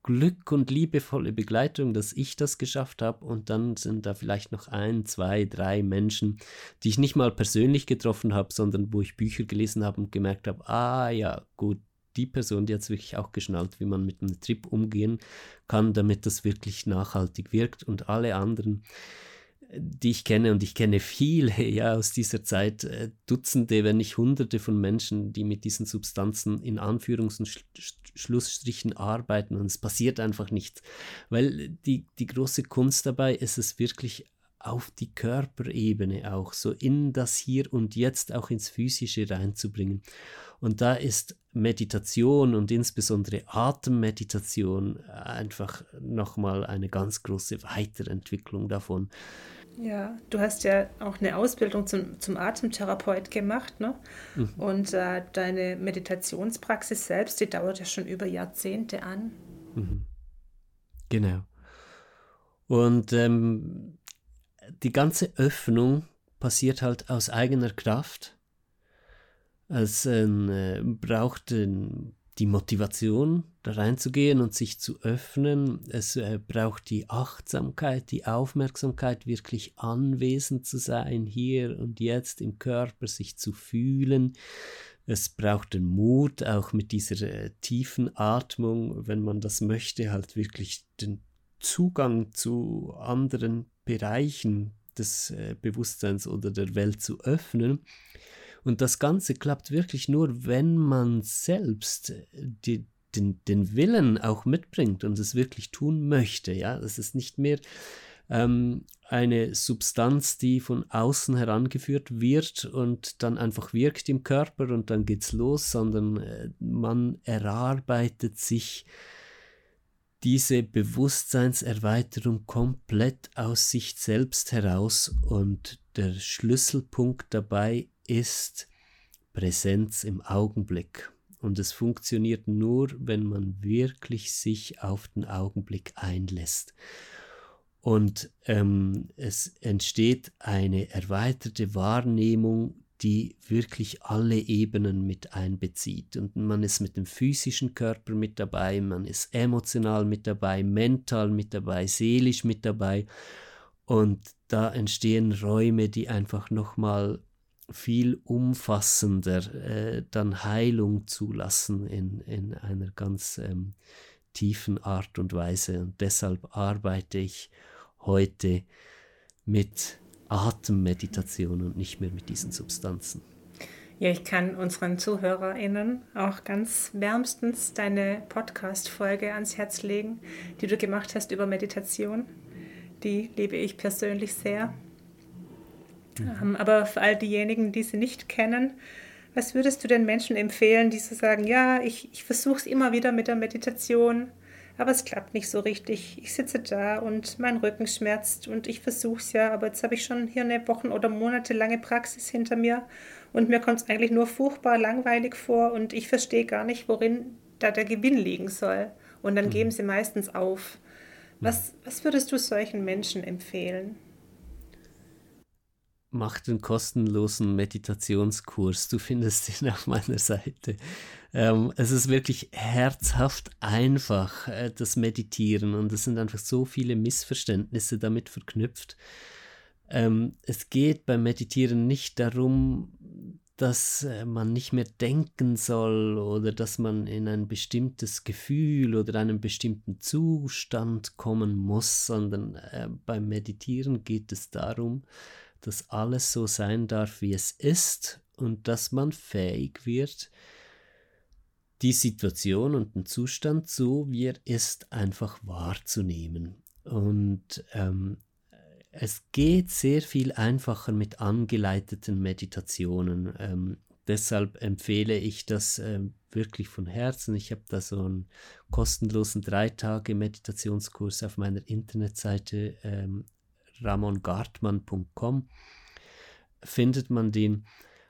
S1: Glück und liebevolle Begleitung, dass ich das geschafft habe. Und dann sind da vielleicht noch ein, zwei, drei Menschen, die ich nicht mal persönlich getroffen habe, sondern wo ich Bücher gelesen habe und gemerkt habe, ah ja, gut, die Person, die hat wirklich auch geschnallt, wie man mit einem Trip umgehen kann, damit das wirklich nachhaltig wirkt. Und alle anderen, die ich kenne, und ich kenne viele [LAUGHS] ja aus dieser Zeit, äh, Dutzende, wenn nicht Hunderte von Menschen, die mit diesen Substanzen in Anführungs- und Sch Schlussstrichen arbeiten und es passiert einfach nichts. Weil die, die große Kunst dabei ist es wirklich auf die Körperebene auch, so in das Hier und Jetzt auch ins Physische reinzubringen. Und da ist Meditation und insbesondere Atemmeditation einfach nochmal eine ganz große Weiterentwicklung davon.
S2: Ja, du hast ja auch eine Ausbildung zum, zum Atemtherapeut gemacht, ne? Mhm. Und äh, deine Meditationspraxis selbst, die dauert ja schon über Jahrzehnte an. Mhm.
S1: Genau. Und ähm, die ganze Öffnung passiert halt aus eigener Kraft. Es äh, braucht äh, die Motivation, da reinzugehen und sich zu öffnen. Es äh, braucht die Achtsamkeit, die Aufmerksamkeit, wirklich anwesend zu sein, hier und jetzt im Körper, sich zu fühlen. Es braucht den Mut, auch mit dieser äh, tiefen Atmung, wenn man das möchte, halt wirklich den Zugang zu anderen Bereichen des äh, Bewusstseins oder der Welt zu öffnen. Und das Ganze klappt wirklich nur, wenn man selbst äh, die, den, den Willen auch mitbringt und es wirklich tun möchte. Ja, es ist nicht mehr ähm, eine Substanz, die von außen herangeführt wird und dann einfach wirkt im Körper und dann geht's los, sondern äh, man erarbeitet sich diese Bewusstseinserweiterung komplett aus sich selbst heraus und der Schlüsselpunkt dabei ist Präsenz im Augenblick. Und es funktioniert nur, wenn man wirklich sich auf den Augenblick einlässt. Und ähm, es entsteht eine erweiterte Wahrnehmung die wirklich alle Ebenen mit einbezieht. Und man ist mit dem physischen Körper mit dabei, man ist emotional mit dabei, mental mit dabei, seelisch mit dabei. Und da entstehen Räume, die einfach nochmal viel umfassender äh, dann Heilung zulassen in, in einer ganz ähm, tiefen Art und Weise. Und deshalb arbeite ich heute mit Atemmeditation und nicht mehr mit diesen Substanzen.
S2: Ja, ich kann unseren ZuhörerInnen auch ganz wärmstens deine Podcast-Folge ans Herz legen, die du gemacht hast über Meditation. Die liebe ich persönlich sehr. Mhm. Aber für all diejenigen, die sie nicht kennen, was würdest du den Menschen empfehlen, die so sagen, ja, ich, ich versuche es immer wieder mit der Meditation, aber es klappt nicht so richtig. Ich sitze da und mein Rücken schmerzt und ich versuche es ja, aber jetzt habe ich schon hier eine Wochen- oder monatelange Praxis hinter mir und mir kommt es eigentlich nur furchtbar langweilig vor und ich verstehe gar nicht, worin da der Gewinn liegen soll. Und dann mhm. geben sie meistens auf. Was, was würdest du solchen Menschen empfehlen?
S1: Mach den kostenlosen Meditationskurs. Du findest ihn auf meiner Seite. Ähm, es ist wirklich herzhaft einfach, äh, das Meditieren. Und es sind einfach so viele Missverständnisse damit verknüpft. Ähm, es geht beim Meditieren nicht darum, dass äh, man nicht mehr denken soll oder dass man in ein bestimmtes Gefühl oder einen bestimmten Zustand kommen muss, sondern äh, beim Meditieren geht es darum, dass alles so sein darf, wie es ist und dass man fähig wird, die Situation und den Zustand so, wie er ist, einfach wahrzunehmen. Und ähm, es geht sehr viel einfacher mit angeleiteten Meditationen. Ähm, deshalb empfehle ich das äh, wirklich von Herzen. Ich habe da so einen kostenlosen drei Tage Meditationskurs auf meiner Internetseite ähm, ramongartmann.com findet man den.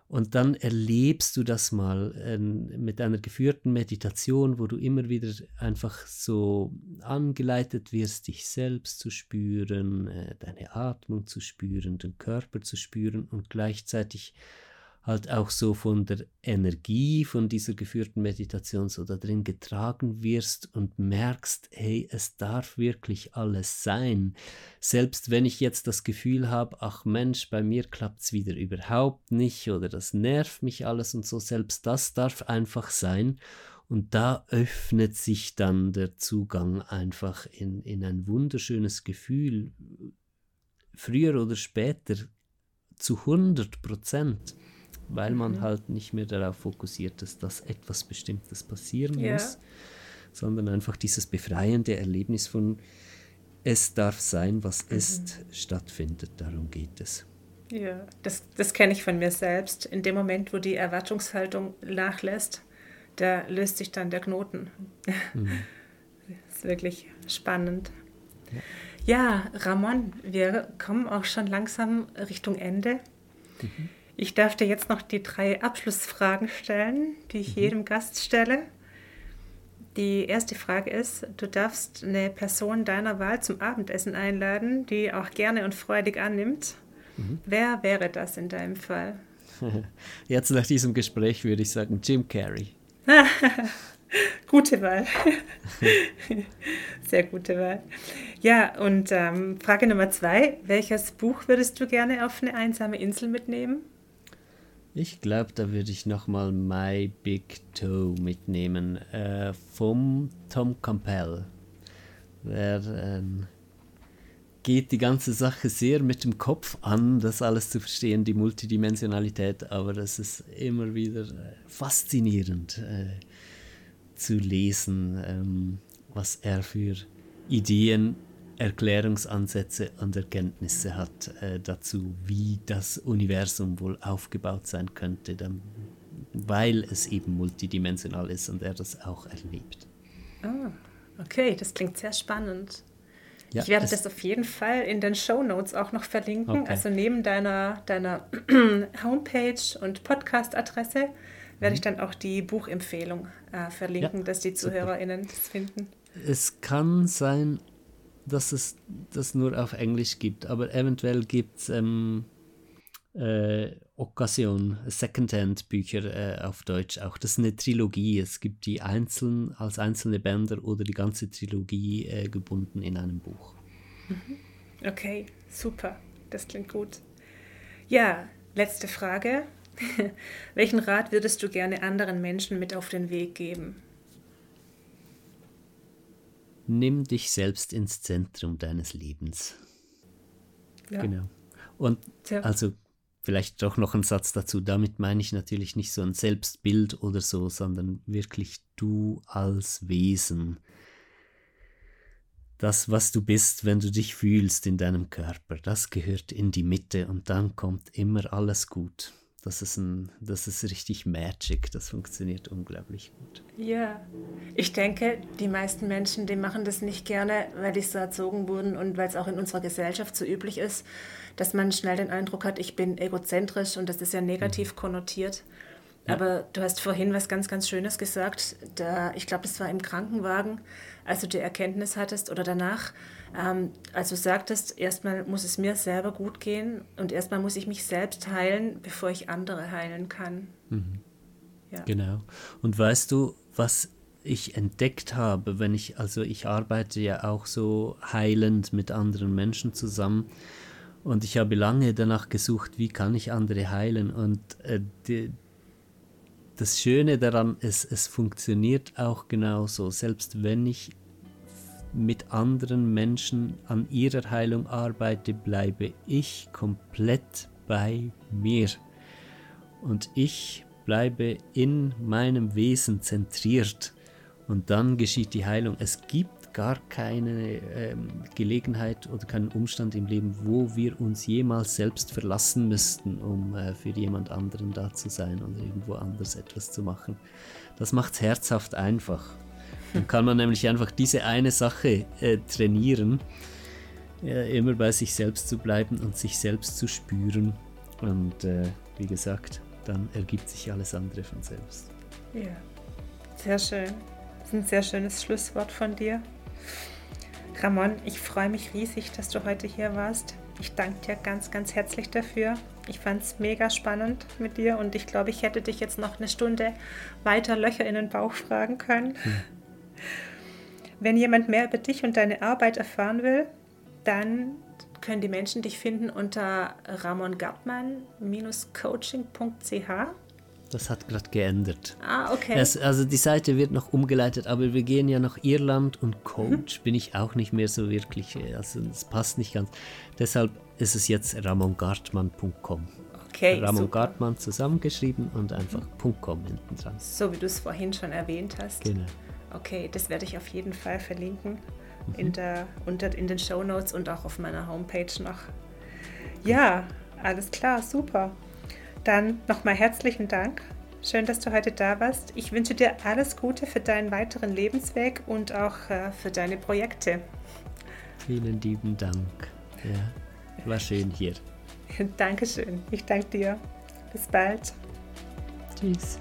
S1: Und dann erlebst du das mal äh, mit einer geführten Meditation, wo du immer wieder einfach so angeleitet wirst, dich selbst zu spüren, äh, deine Atmung zu spüren, den Körper zu spüren und gleichzeitig halt auch so von der Energie von dieser geführten Meditation so da drin getragen wirst und merkst, hey, es darf wirklich alles sein. Selbst wenn ich jetzt das Gefühl habe, ach Mensch, bei mir klappt es wieder überhaupt nicht oder das nervt mich alles und so, selbst das darf einfach sein. Und da öffnet sich dann der Zugang einfach in, in ein wunderschönes Gefühl, früher oder später zu 100 Prozent weil man mhm. halt nicht mehr darauf fokussiert ist, dass etwas Bestimmtes passieren ja. muss, sondern einfach dieses befreiende Erlebnis von es darf sein, was mhm. ist, stattfindet. Darum geht es.
S2: Ja, das, das kenne ich von mir selbst. In dem Moment, wo die Erwartungshaltung nachlässt, da löst sich dann der Knoten. Mhm. [LAUGHS] Das ist wirklich spannend. Ja, Ramon, wir kommen auch schon langsam Richtung Ende. Mhm. Ich darf dir jetzt noch die drei Abschlussfragen stellen, die ich mhm. jedem Gast stelle. Die erste Frage ist, du darfst eine Person deiner Wahl zum Abendessen einladen, die auch gerne und freudig annimmt. Mhm. Wer wäre das in deinem Fall? [LAUGHS]
S1: Jetzt nach diesem Gespräch würde ich sagen Jim Carrey. [LAUGHS]
S2: gute Wahl. [LAUGHS] Sehr gute Wahl. Ja, und ähm, Frage Nummer zwei. Welches Buch würdest du gerne auf eine einsame Insel mitnehmen?
S1: Ich glaube, da würde ich nochmal My Big Toe mitnehmen. Äh, vom Tom Campbell. Der ähm, geht die ganze Sache sehr mit dem Kopf an, das alles zu verstehen, die Multidimensionalität, aber das ist immer wieder äh, faszinierend äh, zu lesen, ähm, was er für Ideen Erklärungsansätze und Erkenntnisse hat äh, dazu, wie das Universum wohl aufgebaut sein könnte, dann, weil es eben multidimensional ist und er das auch erlebt.
S2: Ah, okay, das klingt sehr spannend. Ja, ich werde das auf jeden Fall in den Show Notes auch noch verlinken. Okay. Also neben deiner, deiner [CLEARS THROAT] Homepage und Podcast-Adresse werde ich mhm. dann auch die Buchempfehlung äh, verlinken, ja, dass die ZuhörerInnen das finden.
S1: Es kann sein, dass es das nur auf Englisch gibt, aber eventuell gibt es ähm, äh, Occasion, Secondhand-Bücher äh, auf Deutsch auch. Das ist eine Trilogie. Es gibt die einzeln als einzelne Bänder oder die ganze Trilogie äh, gebunden in einem Buch.
S2: Mhm. Okay, super. Das klingt gut. Ja, letzte Frage. [LAUGHS] Welchen Rat würdest du gerne anderen Menschen mit auf den Weg geben?
S1: Nimm dich selbst ins Zentrum deines Lebens. Ja. Genau. Und ja. also vielleicht doch noch ein Satz dazu. Damit meine ich natürlich nicht so ein Selbstbild oder so, sondern wirklich du als Wesen. Das, was du bist, wenn du dich fühlst in deinem Körper, das gehört in die Mitte und dann kommt immer alles gut. Das ist, ein, das ist richtig Magic, das funktioniert unglaublich gut.
S2: Ja, ich denke, die meisten Menschen, die machen das nicht gerne, weil die so erzogen wurden und weil es auch in unserer Gesellschaft so üblich ist, dass man schnell den Eindruck hat, ich bin egozentrisch und das ist ja negativ mhm. konnotiert. Aber du hast vorhin was ganz, ganz Schönes gesagt. Da, ich glaube, das war im Krankenwagen, als du die Erkenntnis hattest oder danach, ähm, also sagtest, erstmal muss es mir selber gut gehen und erstmal muss ich mich selbst heilen, bevor ich andere heilen kann. Mhm.
S1: Ja. Genau. Und weißt du, was ich entdeckt habe, wenn ich, also ich arbeite ja auch so heilend mit anderen Menschen zusammen und ich habe lange danach gesucht, wie kann ich andere heilen und äh, die, das Schöne daran ist, es funktioniert auch genauso, selbst wenn ich mit anderen Menschen an ihrer Heilung arbeite, bleibe ich komplett bei mir. Und ich bleibe in meinem Wesen zentriert. Und dann geschieht die Heilung. Es gibt gar keine ähm, Gelegenheit oder keinen Umstand im Leben, wo wir uns jemals selbst verlassen müssten, um äh, für jemand anderen da zu sein oder irgendwo anders etwas zu machen. Das macht es herzhaft einfach. Dann kann man nämlich einfach diese eine Sache äh, trainieren, äh, immer bei sich selbst zu bleiben und sich selbst zu spüren. Und äh, wie gesagt, dann ergibt sich alles andere von selbst.
S2: Ja, sehr schön. Das ist ein sehr schönes Schlusswort von dir. Ramon, ich freue mich riesig, dass du heute hier warst. Ich danke dir ganz, ganz herzlich dafür. Ich fand es mega spannend mit dir und ich glaube, ich hätte dich jetzt noch eine Stunde weiter Löcher in den Bauch fragen können. Hm. Wenn jemand mehr über dich und deine Arbeit erfahren will, dann können die Menschen dich finden unter ramongartmann-coaching.ch.
S1: Das hat gerade geändert.
S2: Ah, okay.
S1: Es, also die Seite wird noch umgeleitet, aber wir gehen ja nach Irland und Coach mhm. bin ich auch nicht mehr so wirklich. Also es passt nicht ganz. Deshalb ist es jetzt ramongartmann.com. Okay. Ramon super. Gartmann zusammengeschrieben und einfach mhm. .com hinten dran.
S2: So wie du es vorhin schon erwähnt hast.
S1: Genau.
S2: Okay, das werde ich auf jeden Fall verlinken mhm. in, der, unter, in den Show Notes und auch auf meiner Homepage noch. Ja, alles klar, super. Dann nochmal herzlichen Dank. Schön, dass du heute da warst. Ich wünsche dir alles Gute für deinen weiteren Lebensweg und auch äh, für deine Projekte.
S1: Vielen lieben Dank. Ja, war schön hier. [LAUGHS]
S2: Dankeschön. Ich danke dir. Bis bald.
S1: Tschüss.